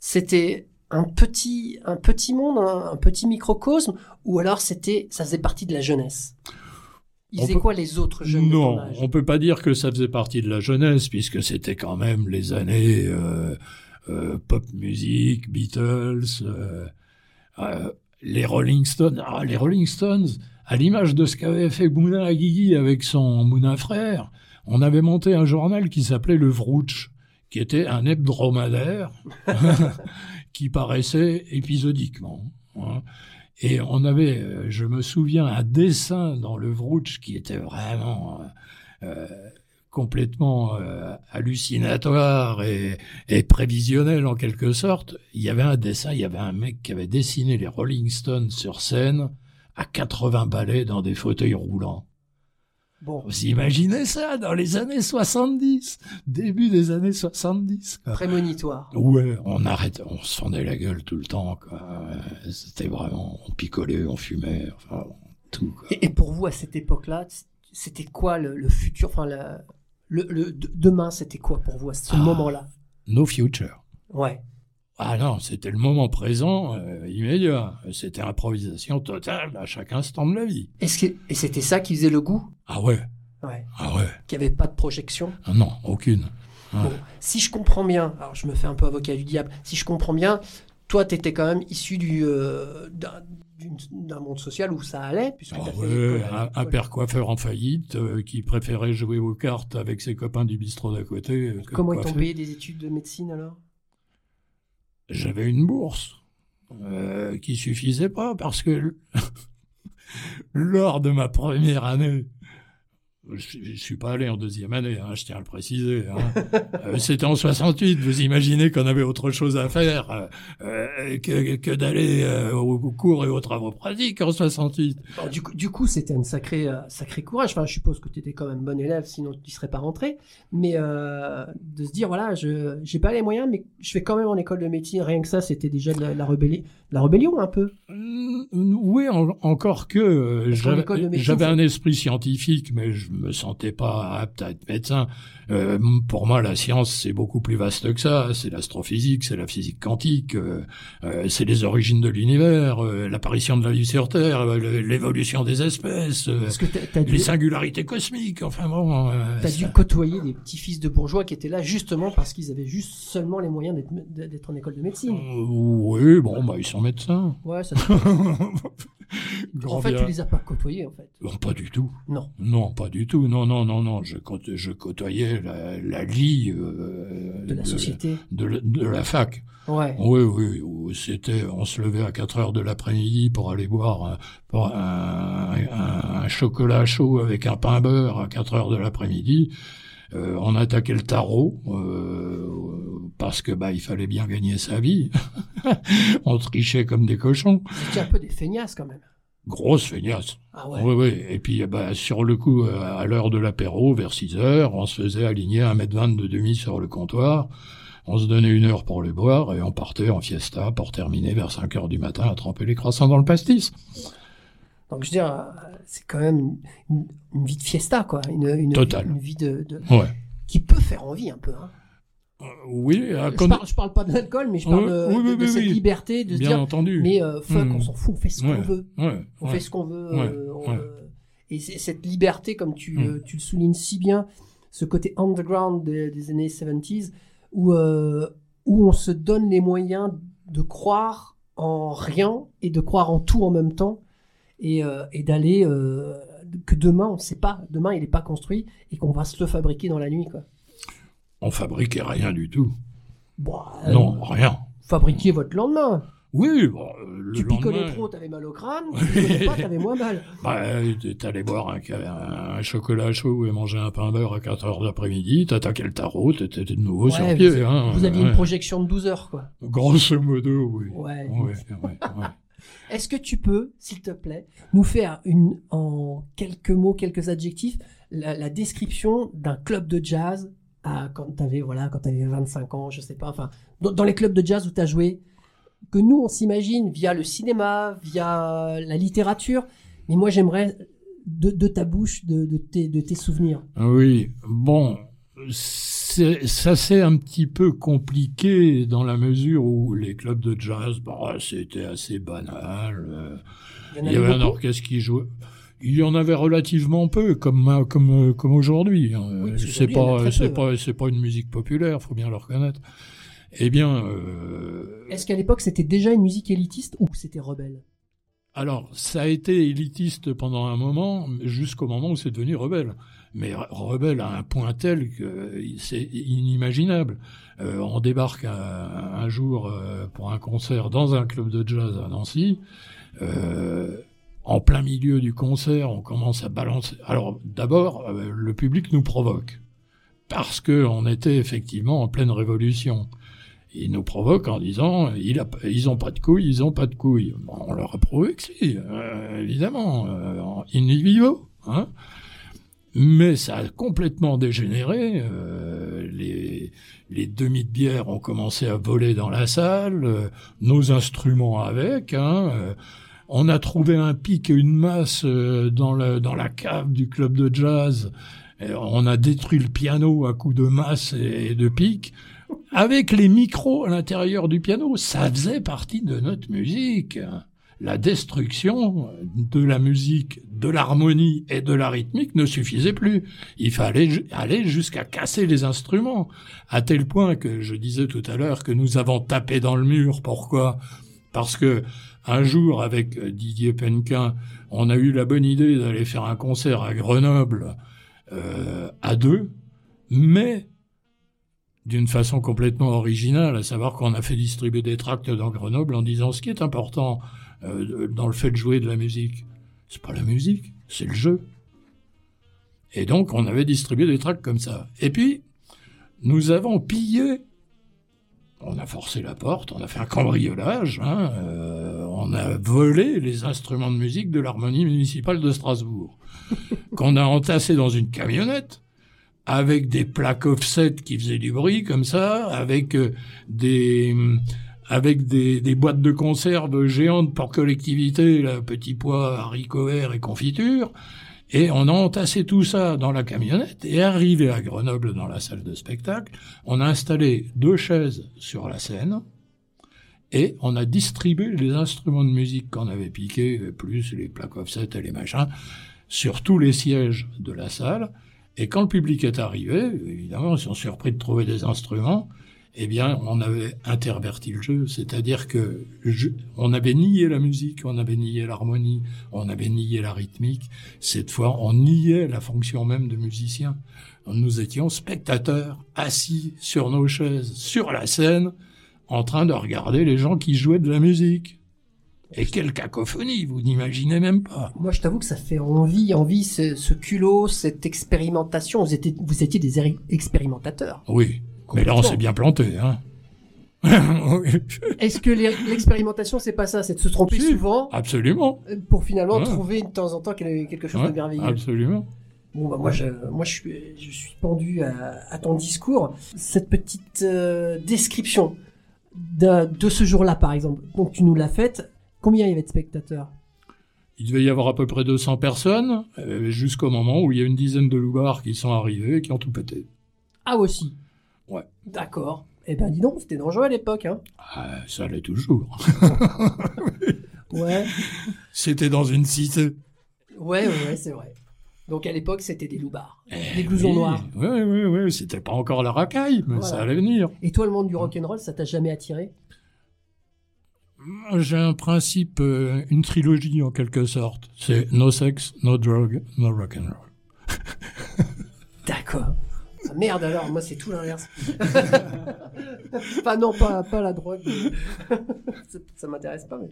S4: c'était un petit, un petit monde, un, un petit microcosme, ou alors c'était, ça faisait partie de la jeunesse. Ils faisaient
S5: peut-
S4: quoi les autres jeunes de
S5: Non,
S4: ton âge?
S5: on peut pas dire que ça faisait partie de la jeunesse, puisque c'était quand même les années euh, euh, pop music, Beatles, euh, les Rolling Stones. Ah, les Rolling Stones, à l'image de ce qu'avait fait Moulin à Guigui avec son Moulin frère, on avait monté un journal qui s'appelait Le Vrouch, qui était un hebdomadaire (laughs) qui paraissait épisodiquement. hein. Et on avait, euh, je me souviens, un dessin dans le Vrouch qui était vraiment euh, euh, complètement hallucinatoire et, et prévisionnel en quelque sorte. Il y avait un dessin, il y avait un mec qui avait dessiné les Rolling Stones sur scène à 80 balais dans des fauteuils roulants.
S4: Bon,
S5: Vous imaginez ça dans les années 70, début des années 70. quoi.
S4: prémonitoire.
S5: Ouais, on arrête, on se fendait la gueule tout le temps, C'était vraiment, on picolait, on fumait, enfin, tout, quoi.
S4: Et, et pour vous, à cette époque-là, c'était quoi le, le futur Enfin, la- le, le- de- demain, c'était quoi pour vous à ce
S5: Ah.
S4: moment-là?
S5: No future.
S4: Ouais.
S5: Ah non, c'était le moment présent, euh, immédiat. C'était improvisation totale à chaque instant de la vie.
S4: Est-ce que, et c'était ça qui faisait le goût?
S5: Ah ouais,
S4: Ouais.
S5: ah ouais.
S4: Qu'il n'y avait pas de projection?
S5: Ah non, aucune. Ah.
S4: Bon, si je comprends bien, alors je me fais un peu avocat du diable, si je comprends bien, toi, tu étais quand même issu du, euh, d'un, monde social où ça allait, puisque
S5: Ah
S4: fait
S5: ouais, un, père coiffeur en faillite euh, qui préférait jouer aux cartes avec ses copains du bistrot d'à côté. euh,
S4: Comment ils t'ont payé des études de médecine alors?
S5: J'avais une bourse euh, qui suffisait pas parce que (laughs) lors de ma première année, je, suis pas allé en deuxième année, hein, je tiens à le préciser. hein. (laughs) Euh, C'était en 68. Vous imaginez qu'on avait autre chose à faire euh, euh, que, que d'aller euh, au, au cours et aux travaux pratiques en 68.
S4: Alors, du coup, du coup, c'était un sacré, euh, sacré courage. Enfin, je suppose que tu étais quand même bon élève, sinon tu ne serais pas rentré. Mais euh, de se dire, voilà, je j'ai pas les moyens, mais je fais quand même en école de médecine. Rien que ça, c'était déjà de la, la, rébelli- la rébellion un peu.
S5: Oui, en- encore que euh, j'avais un esprit scientifique, mais je me sentais pas apte à être médecin. Euh, pour moi, la science, c'est beaucoup plus vaste que ça. C'est l'astrophysique, c'est la physique quantique, euh, c'est les origines de l'univers, euh, l'apparition de la vie sur Terre, euh, l'évolution des espèces, euh,
S4: que tu as, dû,
S5: les singularités cosmiques. Enfin bon, euh,
S4: t'as dû côtoyer des petits-fils de bourgeois qui étaient là justement parce qu'ils avaient juste seulement les moyens d'être, en école de médecine.
S5: Oui, bon, bah ils sont médecins.
S4: Ouais, ça, (laughs) en fait, tu les as pas côtoyés, en fait.
S5: Non, pas du tout.
S4: Non.
S5: Non, pas du tout. Non, non, non, non. Je, je côtoyais la, la lie euh,
S4: De la société.
S5: de, la- de la fac.
S4: Ouais.
S5: Oui, oui. C'était, on se levait à 4 heures de l'après-midi pour aller boire un, pour un, un- un chocolat chaud avec un pain beurre à 4 heures de l'après-midi. Euh, on attaquait le tarot euh, parce que bah il fallait bien gagner sa vie. (laughs) on trichait comme des cochons.
S4: C'était un peu des feignasses quand même.
S5: Grosse feignasse.
S4: Ah ouais.
S5: Oui, oui. Et puis, bah, sur le coup, euh, à l'heure de l'apéro, vers 6 heures, on se faisait aligner un mètre vingt de demi sur le comptoir. On se donnait une heure pour le boire et on partait en fiesta pour terminer vers 5 heures du matin à tremper les croissants dans le pastis.
S4: Donc je veux dire, c'est quand même une, une- vie de fiesta, quoi. Une, une,
S5: Total.
S4: une vie de, de-
S5: Ouais.
S4: qui peut faire envie un peu. Hein.
S5: Euh, oui, à
S4: Je,
S5: con-
S4: parle, je parle pas de l'alcool, mais je parle
S5: Ouais,
S4: de,
S5: oui, oui,
S4: de- de
S5: oui,
S4: cette liberté de se dire,
S5: entendu.
S4: mais euh, fuck,
S5: Hmm.
S4: on s'en fout, on fait ce qu'on veut. On fait ce qu'on veut. Euh, on, euh, et cette liberté, comme tu,
S5: Hmm.
S4: euh, tu le soulignes si bien, ce côté underground des, des années 70, où, euh, où on se donne les moyens de croire en rien et de croire en tout en même temps, et, euh, et d'aller euh, que demain, on ne sait pas, demain il n'est pas construit et qu'on va se le fabriquer dans la nuit. Quoi.
S5: On fabriquait rien du tout.
S4: Bon, euh,
S5: Non, rien.
S4: fabriquez votre lendemain.
S5: Oui, bon, le
S4: tu picolais
S5: lendemain,
S4: trop, t'avais mal au crâne. Tu picolais pas, t'avais moins mal. (laughs)
S5: Bah, t'allais boire un, chocolat chaud et manger un pain beurre à 4 heures d'après-midi, t'attaquais le tarot, t'étais de nouveau
S4: Ouais,
S5: sur
S4: vous-
S5: pied. hein,
S4: Vous aviez
S5: ouais.
S4: une projection de 12 heures, quoi.
S5: Grosso modo, oui.
S4: Ouais,
S5: ouais.
S4: Est-ce que tu peux, s'il te plaît, nous faire une, en quelques mots, quelques adjectifs, la, description d'un club de jazz quand tu avais, voilà, quand avais 25 ans, je sais pas, enfin, dans, les clubs de jazz où tu as joué, que nous, on s'imagine via le cinéma, via la littérature, mais moi, j'aimerais de, ta bouche, de, de tes, de tes souvenirs.
S5: Oui, bon, ça c'est un petit peu compliqué dans la mesure où les clubs de jazz, bah, c'était assez banal. euh,
S4: Il y
S5: Il y avait un orchestre qui jouait. Il y en avait relativement peu, comme comme comme aujourd'hui. hein.
S4: Oui, parce
S5: c'est pas
S4: très
S5: c'est
S4: peu.
S5: pas c'est pas une musique populaire, faut bien le reconnaître. Eh bien, euh,
S4: Est-ce qu'à l'époque c'était déjà une musique élitiste ou c'était rebelle?
S5: Alors ça a été élitiste pendant un moment, jusqu'au moment où c'est devenu rebelle. Mais re- rebelle à un point tel que c'est inimaginable. Euh, on débarque un, jour euh, pour un concert dans un club de jazz à Nancy. Euh, en plein milieu du concert, on commence à balancer. Alors d'abord, le public nous provoque parce que on était effectivement en pleine révolution. Ils nous provoquent en disant il a, ils ont pas de couilles, ils ont pas de couilles. Bon, on leur a prouvé que si, euh, évidemment, euh, in vivo. Hein mais ça a complètement dégénéré. euh, les, les demi de bière ont commencé à voler dans la salle, euh, nos instruments avec. Hein, euh, on a trouvé un pic et une masse euh, dans, le, dans la cave du club de jazz. On a détruit le piano à coups de masse et de pic. Avec les micros à l'intérieur du piano, ça faisait partie de notre musique. La destruction de la musique, de l'harmonie et de la rythmique ne suffisait plus. Il fallait aller jusqu'à casser les instruments, à tel point que je disais tout à l'heure que nous avons tapé dans le mur. Pourquoi? Parce que un jour, avec Didier Penquin, on a eu la bonne idée d'aller faire un concert à Grenoble euh, à deux, mais d'une façon complètement originale, à savoir qu'on a fait distribuer des tracts dans Grenoble en disant ce qui est important euh, dans le fait de jouer de la musique, c'est pas la musique, c'est le jeu. Et donc on avait distribué des tracts comme ça. Et puis nous avons pillé. On a forcé la porte, on a fait un cambriolage, hein, euh, on a volé les instruments de musique de l'harmonie municipale de Strasbourg, (laughs) qu'on a entassé dans une camionnette avec des plaques offset qui faisaient du bruit comme ça, avec euh, des avec des, boîtes de conserve géantes pour collectivité, là, petits pois, haricots verts et confiture. Et on a entassé tout ça dans la camionnette et arrivé à Grenoble dans la salle de spectacle, on a installé deux chaises sur la scène et on a distribué les instruments de musique qu'on avait piqués, plus les plaques offset et les machins, sur tous les sièges de la salle. Et quand le public est arrivé, évidemment, ils sont surpris de trouver des instruments, eh bien, on avait interverti le jeu, c'est-à-dire que on avait nié la musique, on avait nié l'harmonie, on avait nié la rythmique. Cette fois, on niait la fonction même de musicien. Nous étions spectateurs, assis sur nos chaises, sur la scène, en train de regarder les gens qui jouaient de la musique. Et quelle cacophonie, vous n'imaginez même pas.
S4: Moi, je t'avoue que ça fait envie, envie, ce, ce culot, cette expérimentation. Vous étiez, vous étiez des expérimentateurs.
S5: Oui, mais là on s'est bien planté, hein. (laughs)
S4: Est-ce que l'e- l'expérimentation, c'est pas ça? C'est de se tromper
S5: Si.
S4: souvent
S5: absolument.
S4: euh, pour finalement
S5: Ouais.
S4: trouver de temps en temps quel- quelque chose
S5: Ouais,
S4: de merveilleux.
S5: absolument.
S4: Bon, bah, moi, je, moi, je suis, je suis pendu à, à ton discours. Cette petite euh, description de, de ce jour-là, par exemple. Donc, tu nous l'as faite. Combien il y avait de spectateurs?
S5: Il devait y avoir à peu près 200 personnes, euh, jusqu'au moment où il y a une dizaine de loupards qui sont arrivés et qui ont tout pété.
S4: Ah, aussi?
S5: Ouais.
S4: D'accord. Eh ben, dis donc, c'était dangereux à l'époque, hein.
S5: Ah, ça allait toujours. (laughs)
S4: Ouais.
S5: C'était dans une cité.
S4: Ouais, ouais, ouais, c'est vrai. Donc, à l'époque, c'était des loupards.
S5: Eh
S4: Des blousons
S5: oui,
S4: noirs.
S5: Oui, oui, oui. C'était pas encore la racaille, mais
S4: Voilà.
S5: ça allait venir.
S4: Et toi, le monde du rock'n'roll, ça t'a jamais attiré?
S5: J'ai un principe, euh, une trilogie en quelque sorte. C'est no sex, no drug, no rock'n'roll. (laughs)
S4: D'accord. Ah, merde alors, moi c'est tout l'inverse. (laughs) enfin non, pas, pas la drogue. (laughs) ça ça m'intéresse pas. Mais...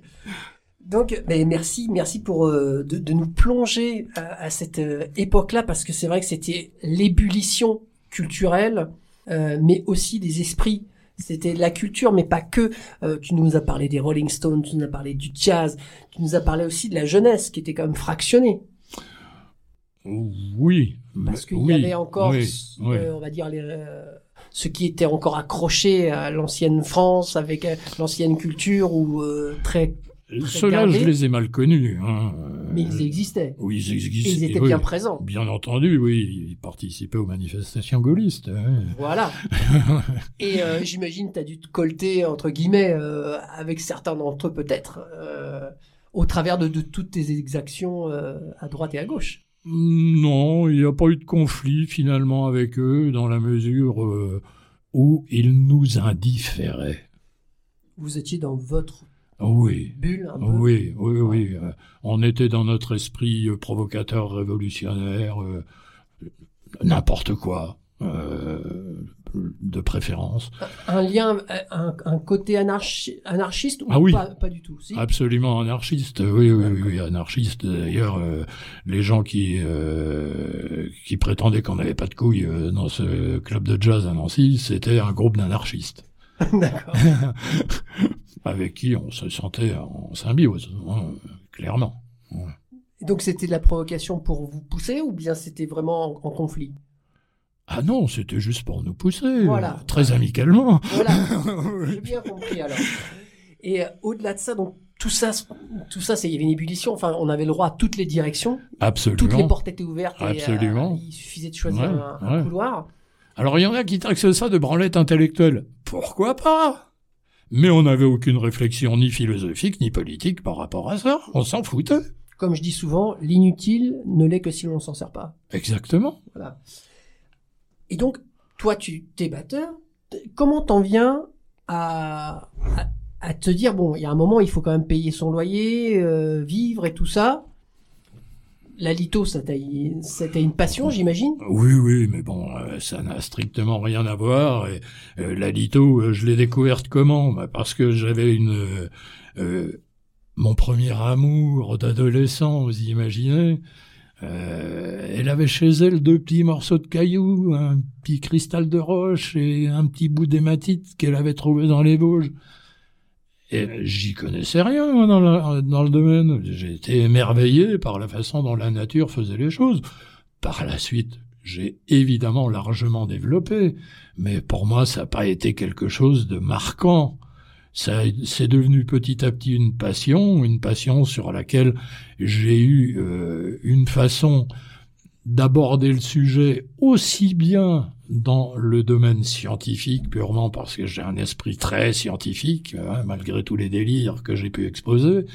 S4: Donc, mais merci, merci pour euh, de, de nous plonger à, à cette euh, époque-là parce que c'est vrai que c'était l'ébullition culturelle, euh, mais aussi des esprits. C'était la culture, mais pas que. Euh, tu nous as parlé des Rolling Stones, tu nous as parlé du jazz, tu nous as parlé aussi de la jeunesse qui était quand même fractionnée.
S5: Oui.
S4: Parce qu'il
S5: oui,
S4: y avait encore,
S5: oui,
S4: euh, on va dire, les, euh, ceux qui étaient encore accrochés à l'ancienne France, avec euh, l'ancienne culture, ou euh, très...
S5: Ceux-là, je les ai mal connus. Hein.
S4: Mais ils existaient.
S5: Oui, ils
S4: Et
S5: existent.
S4: ils étaient
S5: oui.
S4: bien présents.
S5: Bien entendu, oui. Ils participaient aux manifestations gaullistes. hein.
S4: Voilà. (laughs) Et euh, j'imagine tu as dû te colter, entre guillemets, euh, avec certains d'entre eux peut-être, euh, au travers de, de toutes tes exactions euh, à droite et à gauche.
S5: Non, il n'y a pas eu de conflit finalement avec eux dans la mesure où ils nous indifféraient.
S4: Vous étiez dans votre
S5: Oui.
S4: bulle un peu.
S5: Oui, oui, oui. euh, on était dans notre esprit euh, provocateur, révolutionnaire, euh, n'importe quoi, euh, de préférence.
S4: Un lien, un, un côté anarchi- anarchiste ou
S5: Ah oui.
S4: pas, pas du tout si?
S5: Absolument anarchiste, oui, oui, oui, oui, anarchiste. D'ailleurs, euh, les gens qui euh, qui prétendaient qu'on n'avait pas de couilles dans ce club de jazz à Nancy, c'était un groupe d'anarchistes (laughs)
S4: D'accord. (laughs)
S5: avec qui on se sentait en symbiose, hein, clairement.
S4: Donc c'était de la provocation pour vous pousser ou bien c'était vraiment en, en conflit?
S5: Ah non, c'était juste pour nous pousser,
S4: Voilà.
S5: euh, très amicalement.
S4: Voilà, (laughs) j'ai bien compris alors. Et euh, au-delà de ça, donc tout ça, tout ça, c'est il y avait une ébullition. Enfin, on avait le droit à toutes les directions,
S5: Absolument.
S4: toutes les portes étaient ouvertes. et, euh,
S5: Absolument.
S4: il suffisait de choisir
S5: Ouais,
S4: un, un
S5: ouais.
S4: couloir.
S5: Alors il y en a qui taxent ça de branlette intellectuelle. Pourquoi pas? Mais on n'avait aucune réflexion ni philosophique ni politique par rapport à ça. On s'en foutait.
S4: Comme je dis souvent, l'inutile ne l'est que si l'on s'en sert pas.
S5: Exactement.
S4: Voilà. Et donc, toi, tu t'es batteur. Comment t'en viens à, à, à te dire bon, il y a un moment, il faut quand même payer son loyer, euh, vivre et tout ça. La litho, ça t'a une passion, j'imagine?
S5: Oui, oui, mais bon, euh, ça n'a strictement rien à voir. Euh, la euh, je l'ai découverte comment? Bah, Parce que j'avais une... euh, mon premier amour d'adolescent, vous imaginez? Elle avait chez elle deux petits morceaux de cailloux, un petit cristal de roche et un petit bout d'hématite qu'elle avait trouvé dans les Vosges. Et j'y connaissais rien moi, dans, le domaine. J'ai été émerveillé par la façon dont la nature faisait les choses. Par la suite, j'ai évidemment largement développé, mais pour moi, ça n'a pas été quelque chose de marquant. Ça, c'est devenu petit à petit une passion, une passion sur laquelle j'ai eu euh, une façon d'aborder le sujet aussi bien dans le domaine scientifique, purement parce que j'ai un esprit très scientifique, hein, malgré tous les délires que j'ai pu exposer,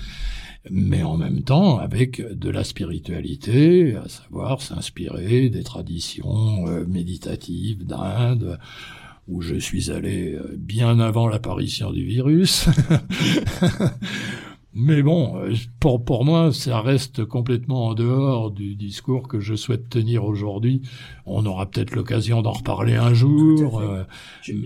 S5: mais en même temps avec de la spiritualité, à savoir s'inspirer des traditions euh, méditatives d'Inde, où je suis allé euh, bien avant l'apparition du virus. (laughs) Mais bon, euh, pour, pour moi, ça reste complètement en dehors du discours que je souhaite tenir aujourd'hui. On aura peut-être l'occasion d'en reparler un jour. Euh,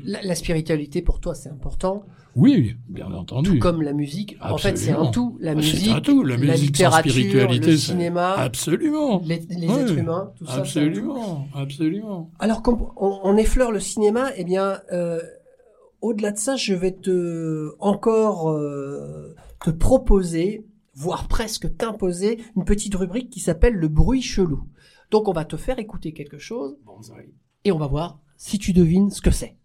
S4: la, la spiritualité pour toi, c'est important,
S5: oui, bien entendu.
S4: tout comme la musique. En fait, c'est un
S5: Absolument.
S4: tout. La
S5: Ah,
S4: musique,
S5: un tout. La musique sans
S4: littérature,
S5: spiritualité,
S4: le cinéma,
S5: Absolument.
S4: les, êtres humains, tout ça. un tout.
S5: Absolument, absolument.
S4: Alors, quand on, on effleure le cinéma, eh bien, euh, au-delà de ça, je vais te encore euh, te proposer, voire presque t'imposer, une petite rubrique qui s'appelle le bruit chelou. Donc, on va te faire écouter quelque chose et on va voir si tu devines ce que c'est.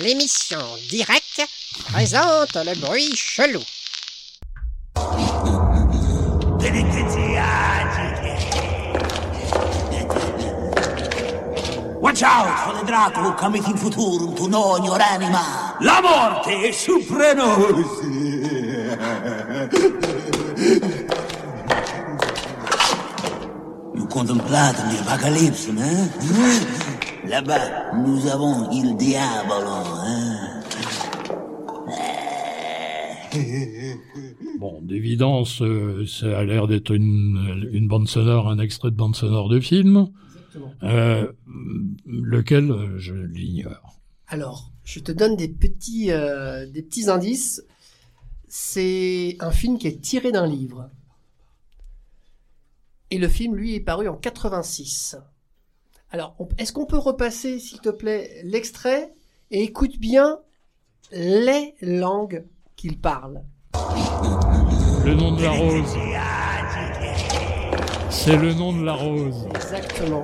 S1: L'émission Direct présente le bruit chelou.
S8: Watch out for the Dracula coming in futurum to know your anima. La morte è suprenos. Nous contemplâmes l'apocalypse, hein? Là-bas, nous avons il diavolo, hein?
S5: Bon, d'évidence, euh, ça a l'air d'être une, une bande sonore, un extrait de bande sonore de film, euh, lequel euh, je l'ignore.
S4: Alors, je te donne des petits, euh, des petits indices. C'est un film qui est tiré d'un livre. Et le film, lui, est paru en 86. Alors, est-ce qu'on peut repasser, s'il te plaît, l'extrait et écoute bien les langues qu'il parle?
S5: Le nom de la rose. C'est le nom de la rose.
S4: Exactement.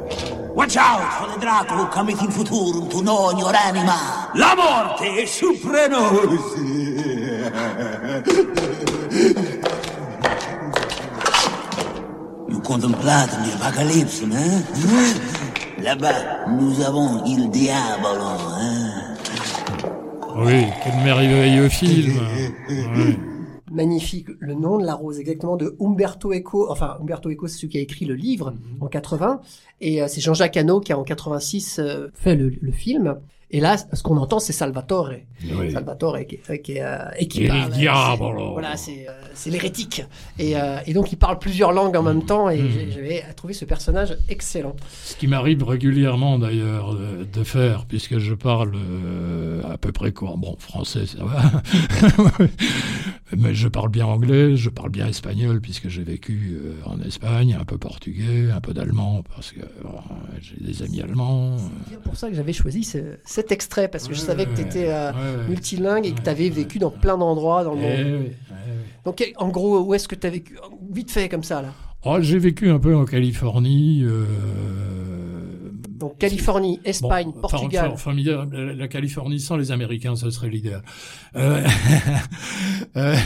S8: Watch out for the Dracula coming in futurum to know your anima. La morte è suprenos. Nous contemplâmes l'apocalypse, hein? Là-bas, nous avons il diavolo, hein?
S5: Oui, quel merveilleux film. (laughs) Ouais.
S4: Magnifique. Le nom de la rose, exactement, de Umberto Eco. Enfin, Umberto Eco, c'est celui qui a écrit le livre
S5: Mhm.
S4: en 80. Et euh, c'est Jean-Jacques Hano qui a en 86 euh, fait le, le film. Et là, ce qu'on entend, c'est Salvatore.
S5: Oui.
S4: Salvatore qui, est- qui, euh, et qui parle.
S5: diavolo.
S4: c'est- Voilà, c'est euh, l'hérétique. Et, euh, et donc, il parle plusieurs langues en même temps. Et j'ai- j'avais trouvé ce personnage excellent.
S5: Ce qui m'arrive régulièrement d'ailleurs de, de faire, puisque je parle euh, à peu près courant. Bon, français, ça va. (laughs) Mais je parle bien anglais, je parle bien espagnol, puisque j'ai vécu euh, en Espagne, un peu portugais, un peu d'allemand, parce que euh, j'ai des amis allemands.
S4: C'est pour ça que j'avais choisi ce- cet extrait, parce que je savais que tu étais
S5: ouais.
S4: multilingue et que tu avais vécu dans plein d'endroits dans le
S5: Eh
S4: monde.
S5: eh.
S4: Donc, en gros, où est-ce que tu as vécu Vite fait, comme ça, là?
S5: Oh, j'ai vécu un peu en Californie. euh,
S4: Donc, Californie, Espagne,
S5: Bon,
S4: Portugal.
S5: enfin, la, Californie sans les Américains, ce serait l'idéal. Euh, (laughs) euh,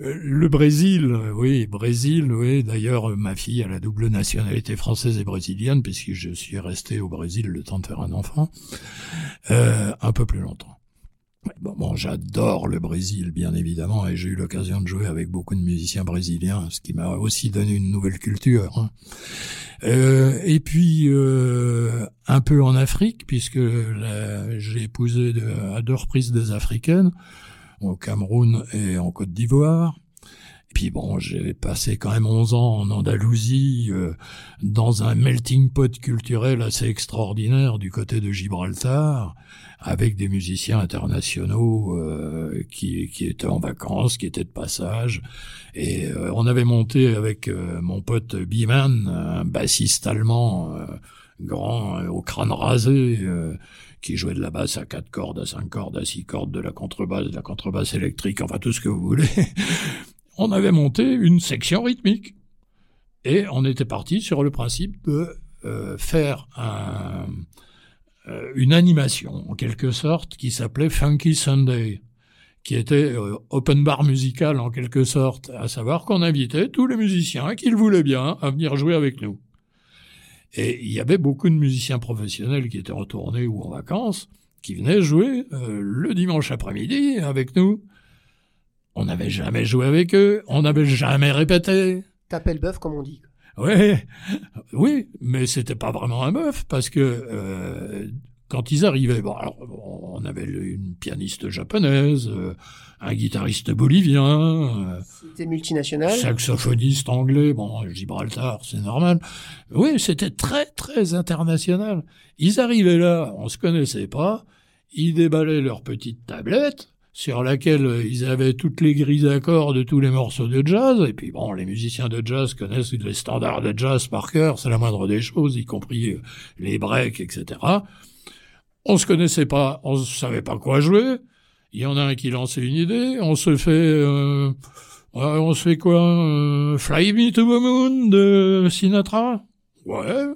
S5: le Brésil, euh, oui, Brésil, oui. D'ailleurs, euh, ma fille a la double nationalité française et brésilienne, puisque je suis resté au Brésil le temps de faire un enfant, euh, un peu plus longtemps. Bon, j'adore le Brésil, bien évidemment, et j'ai eu l'occasion de jouer avec beaucoup de musiciens brésiliens, ce qui m'a aussi donné une nouvelle culture. hein. Euh, et puis euh, un peu en Afrique, puisque j'ai épousé à deux reprises des Africaines, au Cameroun et en Côte d'Ivoire. Puis bon, j'ai passé quand même 11 ans en Andalousie, euh, dans un melting pot culturel assez extraordinaire du côté de Gibraltar, avec des musiciens internationaux euh, qui, qui étaient en vacances, qui étaient de passage. Et euh, on avait monté avec euh, mon pote Biman, un bassiste allemand euh, grand, euh, au crâne rasé, qui jouait de la basse à quatre cordes, à cinq cordes, à six cordes, de la contrebasse, de la contrebasse électrique, enfin tout ce que vous voulez. (laughs) on avait monté une section rythmique. Et on était parti sur le principe de euh, faire euh, une animation, en quelque sorte, qui s'appelait Funky Sunday, qui était euh, open bar musical, en quelque sorte, à savoir qu'on invitait tous les musiciens qui le voulaient bien à venir jouer avec nous. Et il y avait beaucoup de musiciens professionnels qui étaient en tournée ou en vacances, qui venaient jouer euh, le dimanche après-midi avec nous. On n'avait jamais joué avec eux, on n'avait jamais répété.
S4: T'appelles bœuf, comme on dit.
S5: Oui, oui, mais c'était pas vraiment un bœuf parce que euh, quand ils arrivaient, bon, alors, on avait une pianiste japonaise, euh, un guitariste bolivien, euh,
S4: C'était multinational.
S5: saxophoniste anglais, bon, Gibraltar, c'est normal. Oui, c'était très, très international. Ils arrivaient là, on se connaissait pas, ils déballaient leur petite tablette, sur laquelle euh, ils avaient toutes les grilles d'accords de tous les morceaux de jazz, et puis bon, les musiciens de jazz connaissent les standards de jazz par cœur, c'est la moindre des choses, y compris les breaks, etc. On se connaissait pas, on savait pas quoi jouer, il y en a un qui lançait une idée, on se fait... euh, on se fait quoi euh, Fly Me to the Moon de Sinatra Ouais.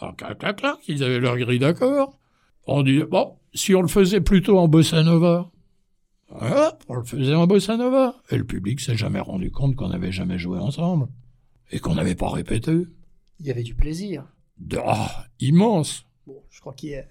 S5: Alors, clac, clac, clac, ils avaient leur grille d'accord. On dit, bon, si on le faisait plutôt en bossa nova. Ouais, on le faisait en bossa nova. Et le public s'est jamais rendu compte qu'on n'avait jamais joué ensemble. Et qu'on n'avait pas répété.
S4: Il y avait du plaisir.
S5: Ah, immense.
S4: Bon, je crois qu'il y a...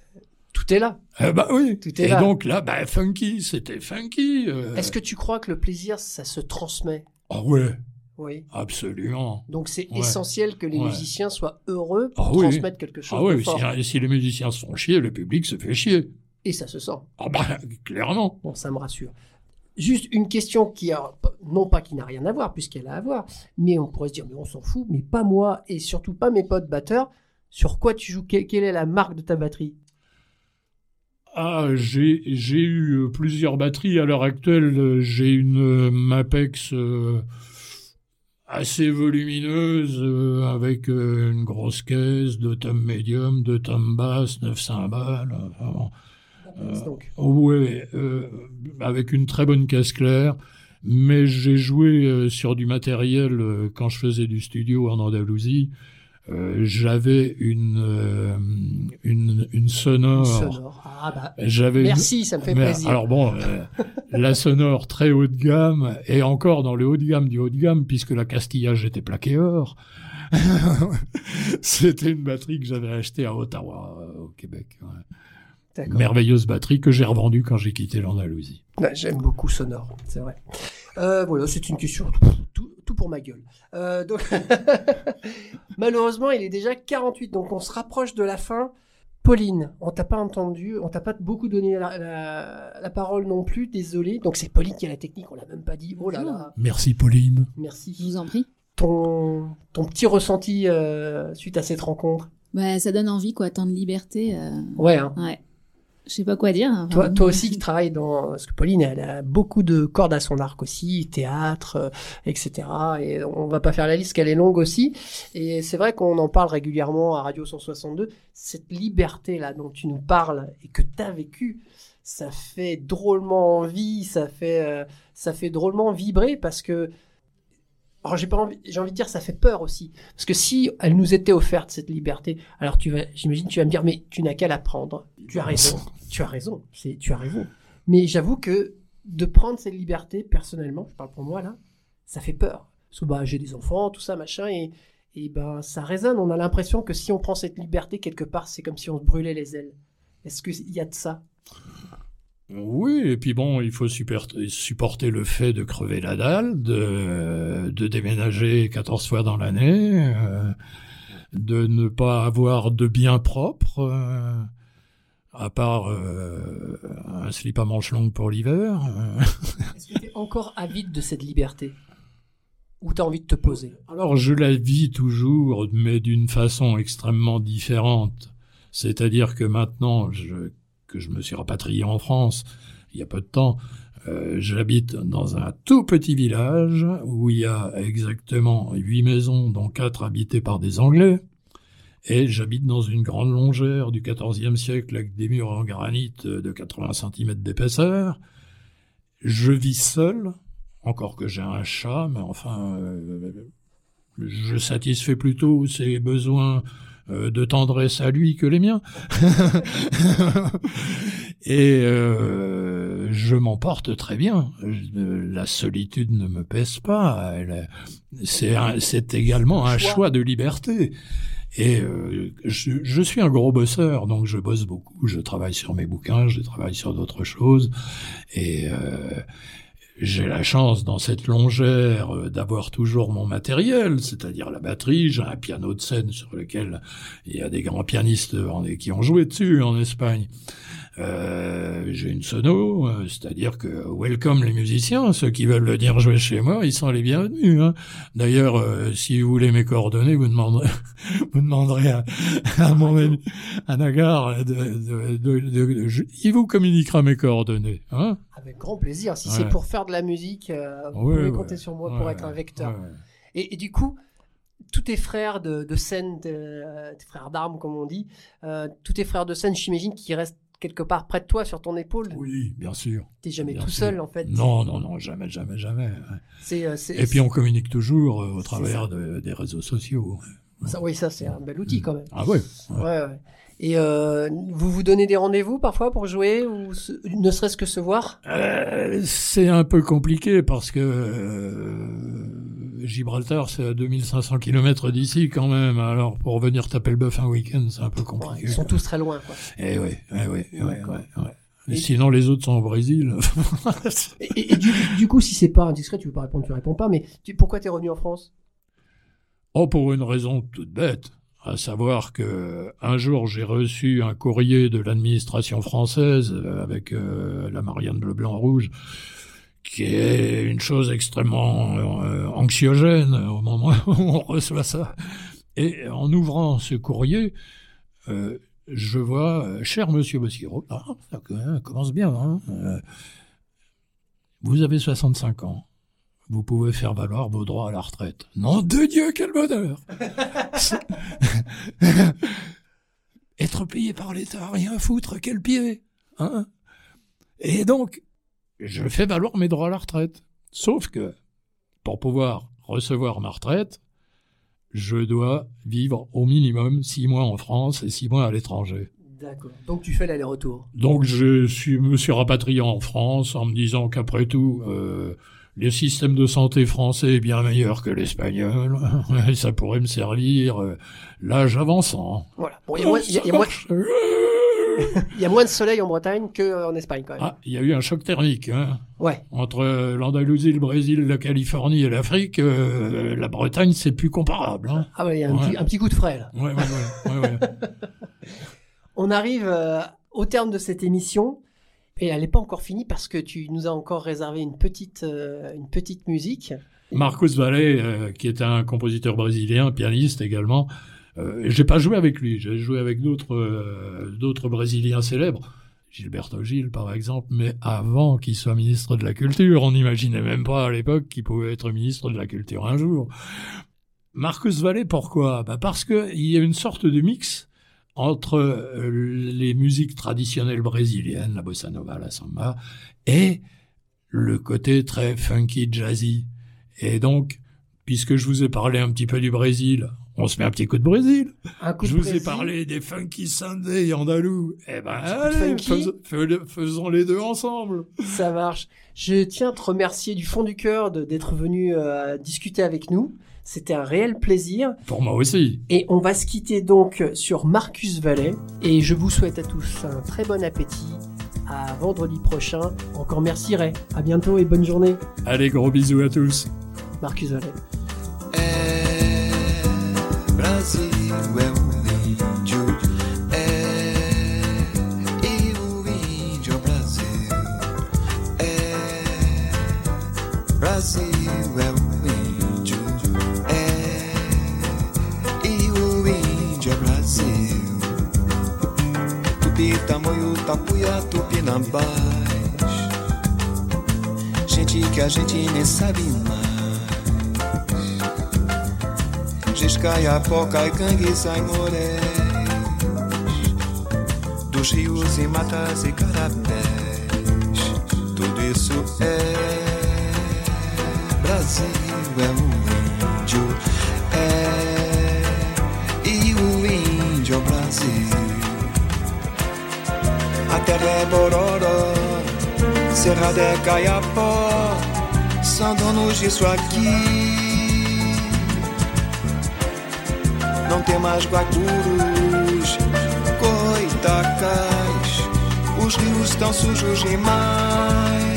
S4: Tout est là.
S5: Eh ben oui.
S4: Tout est
S5: Et
S4: là.
S5: donc là, bah, funky, c'était funky. euh.
S4: Est-ce que tu crois que le plaisir, ça se transmet?
S5: Ah ouais,
S4: Oui.
S5: absolument.
S4: Donc c'est
S5: Ouais.
S4: essentiel que les
S5: Ouais.
S4: musiciens soient heureux pour
S5: Ah oui.
S4: transmettre quelque chose
S5: Ah
S4: de
S5: oui,
S4: fort.
S5: si, si les musiciens se font chier, le public se fait chier.
S4: Et ça se sent.
S5: Ah bah, clairement.
S4: Bon, ça me rassure. Juste une question qui a, non pas qui n'a rien à voir, puisqu'elle a à voir, mais on pourrait se dire, mais on s'en fout, mais pas moi, et surtout pas mes potes batteurs. Sur quoi tu joues? Que- Quelle est la marque de ta batterie?
S5: Ah, j'ai j'ai eu euh, plusieurs batteries. À l'heure actuelle, euh, j'ai une euh, Mapex assez volumineuse euh, avec euh, une grosse caisse, deux tomes médium, deux tomes basses, neuf cymbales. Enfin, bon. Euh,
S4: Donc,
S5: Ouais, euh, avec une très bonne caisse claire. Mais j'ai joué sur du matériel quand je faisais du studio en Andalousie. Euh, J'avais une, euh, une une sonore.
S4: sonore. Ah bah,
S5: J'avais une-
S4: merci, ça me fait
S5: mais,
S4: plaisir.
S5: Alors bon, euh, (laughs) la sonore très haut de gamme et encore dans le haut de gamme du haut de gamme puisque la castillage était plaqué or. (laughs) C'était une batterie que j'avais achetée à Ottawa, au Québec. ouais. Merveilleuse batterie que j'ai revendue quand j'ai quitté l'Andalousie.
S4: Ouais, J'aime beaucoup Sonore, c'est vrai. Euh, voilà, c'est une question tout, pour ma gueule. Euh, donc, (laughs) malheureusement, il est déjà 48, donc on se rapproche de la fin. Pauline, on t'a pas entendu, on t'a pas beaucoup donné la, la- la parole non plus, désolé. Donc c'est Pauline qui a la technique, on l'a même pas dit. Oh là là,
S5: Merci Pauline.
S4: merci.
S9: Je vous en prie.
S4: Ton, ton petit ressenti euh, suite à cette rencontre?
S9: Bah, ça donne envie, quoi, tant de liberté. euh,
S4: Ouais, hein.
S9: Ouais. Je sais pas quoi dire.
S4: Toi, toi aussi qui travailles dans... Parce que Pauline, elle a beaucoup de cordes à son arc aussi, théâtre, euh, etc. Et on va pas faire la liste, qu'elle est longue aussi. Et c'est vrai qu'on en parle régulièrement à Radio 162. Cette liberté-là dont tu nous parles et que tu as vécu, ça fait drôlement envie, ça fait, euh, ça fait drôlement vibrer parce que... Alors j'ai pas envie, j'ai envie de dire ça fait peur aussi parce que si elle nous était offerte cette liberté, alors tu vas, j'imagine tu vas me dire mais tu n'as qu'à la prendre. Tu as raison, (laughs) tu as raison, c'est tu as raison. Mais j'avoue que de prendre cette liberté personnellement, je parle pour moi là, ça fait peur parce que bah j'ai des enfants, tout ça machin et et ben ça résonne. On a l'impression que si on prend cette liberté quelque part, c'est comme si on se brûlait les ailes. Est-ce qu'il y a de ça?
S5: Oui, et puis bon, il faut supporter, le fait de crever la dalle, de, de déménager 14 fois dans l'année, euh, de ne pas avoir de biens propres, euh, à part euh, un slip à manches longues pour l'hiver.
S4: Est-ce que tu es encore avide de cette liberté? Ou t'as envie de te poser?
S5: Alors je la vis toujours, mais d'une façon extrêmement différente. C'est-à-dire que maintenant je, que je me suis rapatrié en France il y a peu de temps, euh, j'habite dans un tout petit village où il y a exactement huit maisons, dont quatre habitées par des Anglais. Et j'habite dans une grande longère du XIVe siècle avec des murs en granit de 80 cm d'épaisseur. Je vis seul, encore que j'ai un chat, mais enfin, euh, je satisfais plutôt ses besoins de tendresse à lui que les miens. (laughs) Et euh, je m'en porte très bien. Je- La solitude ne me pèse pas. C'est également un
S4: Choix.
S5: choix de liberté. Et euh, je, je suis un gros bosseur, donc je bosse beaucoup. Je travaille sur mes bouquins, je travaille sur d'autres choses. Et euh, j'ai la chance dans cette longère euh, d'avoir toujours mon matériel, c'est-à-dire la batterie. J'ai un piano de scène sur lequel il y a des grands pianistes qui ont joué dessus en Espagne. Euh, j'ai une sono, euh, c'est-à-dire que welcome les musiciens, ceux qui veulent venir jouer chez moi, ils sont les bienvenus. Hein. D'ailleurs, euh, si vous voulez mes coordonnées, vous demanderez, (laughs) vous demanderez à, à mon ami, à Nagar, de, de, de- de- je- il vous communiquera mes coordonnées. Hein
S4: Avec grand plaisir. Si
S5: Ouais.
S4: c'est pour faire de la musique, vous
S5: Ouais,
S4: pouvez
S5: ouais.
S4: compter sur moi pour être un vecteur. Et, et du coup, tous tes frères de, de scène, tes frères d'armes, comme on dit, euh, tous tes frères de scène, j'imagine qu'ils restent quelque part près de toi, sur ton épaule.
S5: Oui, bien sûr.
S4: T'es jamais
S5: bien
S4: tout
S5: sûr.
S4: seul, en fait.
S5: Non, non, non, jamais, jamais, jamais.
S4: euh,
S5: Et puis on communique toujours euh, au travers de- des réseaux sociaux.
S4: ça, oui, ça, c'est un bel outil quand même.
S5: Ah ouais.
S4: Ouais, ouais. Et euh, vous vous donnez des rendez-vous parfois pour jouer ou se- ne serait-ce que se voir?
S5: Euh, c'est un peu compliqué parce que Gibraltar, c'est à 2500 km d'ici quand même. Alors pour venir taper le bœuf un week-end, c'est un peu compliqué.
S4: Ils sont tous très loin. Quoi.
S5: Eh oui, eh oui, eh oui,
S4: D'accord.
S5: ouais, ouais. Et sinon, les autres sont au Brésil. (laughs)
S4: Et, et- et du, du coup, si c'est pas indiscret, tu veux pas répondre, tu réponds pas. Mais tu- pourquoi t'es revenu en France?
S5: Oh, pour une raison toute bête. À savoir que un jour j'ai reçu un courrier de l'administration française euh, avec euh, la Marianne bleu blanc rouge, qui est une chose extrêmement euh, anxiogène au moment (laughs) où on reçoit ça. Et en ouvrant ce courrier, euh, je vois, euh, cher Monsieur Bossiro, ah, ça euh, commence bien, hein, euh, vous avez 65 ans. Vous pouvez faire valoir vos droits à la retraite. Nom de Dieu, quel bonheur (laughs) (laughs) Être payé par l'État, rien foutre, quel pied hein Et donc, je fais valoir mes droits à la retraite. Sauf que, pour pouvoir recevoir ma retraite, je dois vivre au minimum six mois en France et six mois à l'étranger.
S4: D'accord. Donc tu fais l'aller-retour.
S5: Donc je suis, me suis rapatrié en France en me disant qu'après tout, euh, le système de santé français est bien meilleur que l'espagnol. (laughs) Ça pourrait me servir euh, l'âge avançant.
S4: Voilà. Bon, il y a moins- il y a- il y a moins- Il y a moins de soleil en Bretagne qu'en Espagne quand même.
S5: Ah, il y a eu un choc thermique. Hein.
S4: Ouais.
S5: Entre euh, l'Andalousie, le Brésil, la Californie et l'Afrique, euh, la Bretagne, c'est plus comparable. Hein.
S4: Ah ouais, il y a un,
S5: Ouais.
S4: petit, un petit coup de frais là.
S5: Ouais, ouais. (laughs)
S4: On arrive euh, au terme de cette émission et elle n'est pas encore finie parce que tu nous as encore réservé une petite, euh, une petite musique.
S5: Marcos Valle, euh, qui est un compositeur brésilien, pianiste également. Euh, j'ai pas joué avec lui, j'ai joué avec d'autres euh, d'autres Brésiliens célèbres, Gilberto Gil par exemple, mais avant qu'il soit ministre de la Culture, on n'imaginait même pas à l'époque qu'il pouvait être ministre de la Culture un jour. Marcos Valle, pourquoi? Bah Parce qu'il y a une sorte de mix entre euh, les musiques traditionnelles brésiliennes, la bossa nova, la samba, et le côté très funky jazzy. Et donc, puisque je vous ai parlé un petit peu du Brésil, on se met un petit coup de Brésil.
S4: Un coup
S5: je
S4: de
S5: vous ai parlé des funky Sunday andalous. Eh ben, allez,
S4: funky.
S5: fais- fais- faisons les deux ensemble.
S4: Ça marche. Je tiens à te remercier du fond du cœur de- d'être venu euh, discuter avec nous. C'était un réel plaisir.
S5: Pour moi aussi.
S4: Et on va se quitter donc sur Marcus Vallet. Et je vous souhaite à tous un très bon appétit. À vendredi prochain. Encore merci Ray. À bientôt et bonne journée.
S5: Allez, gros bisous à tous.
S4: Marcus Vallet.
S10: Brasil é o índio, é e o índio é o Brasil, é Brasil é o índio, é e o índio é Brasil. Tupi, tamoio, tapuia, tupinambás, gente que a gente nem sabe mais. E Canguiça e Moréis Dos rios e matas e carapés. Tudo isso é Brasil, é o índio É E o índio é o Brasil. A terra é Bororó Cerrada é Caiapó. São donos disso aqui tem mais guacurus, coitacás, os rios estão sujos demais.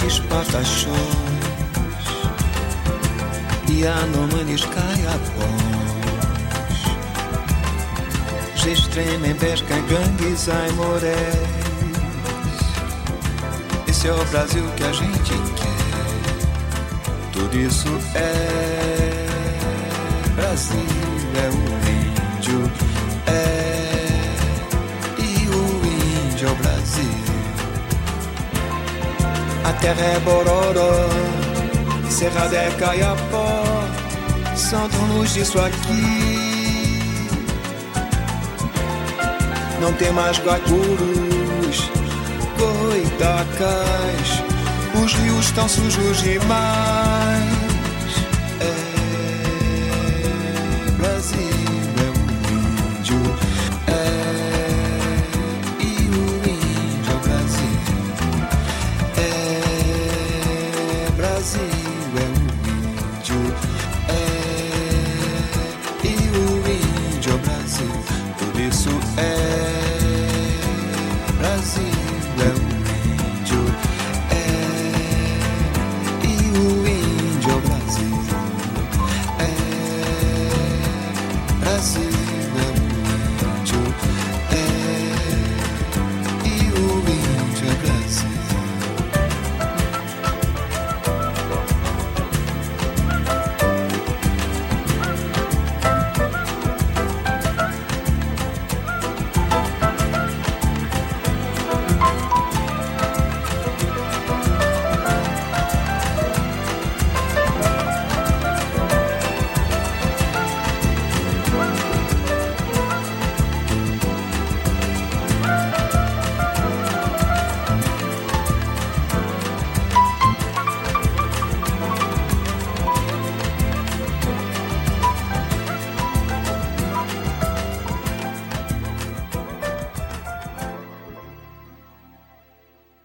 S10: Chavantes, pataxões E anomanes, caiapós Gestremem, pescam, gangues, aimorés Esse é o Brasil que a gente quer Tudo isso é Brasil, é o terra é Bororó, Cerrada é Caiapó, são donos disso aqui. Não tem mais guacurus, goitacás, os rios estão sujos demais.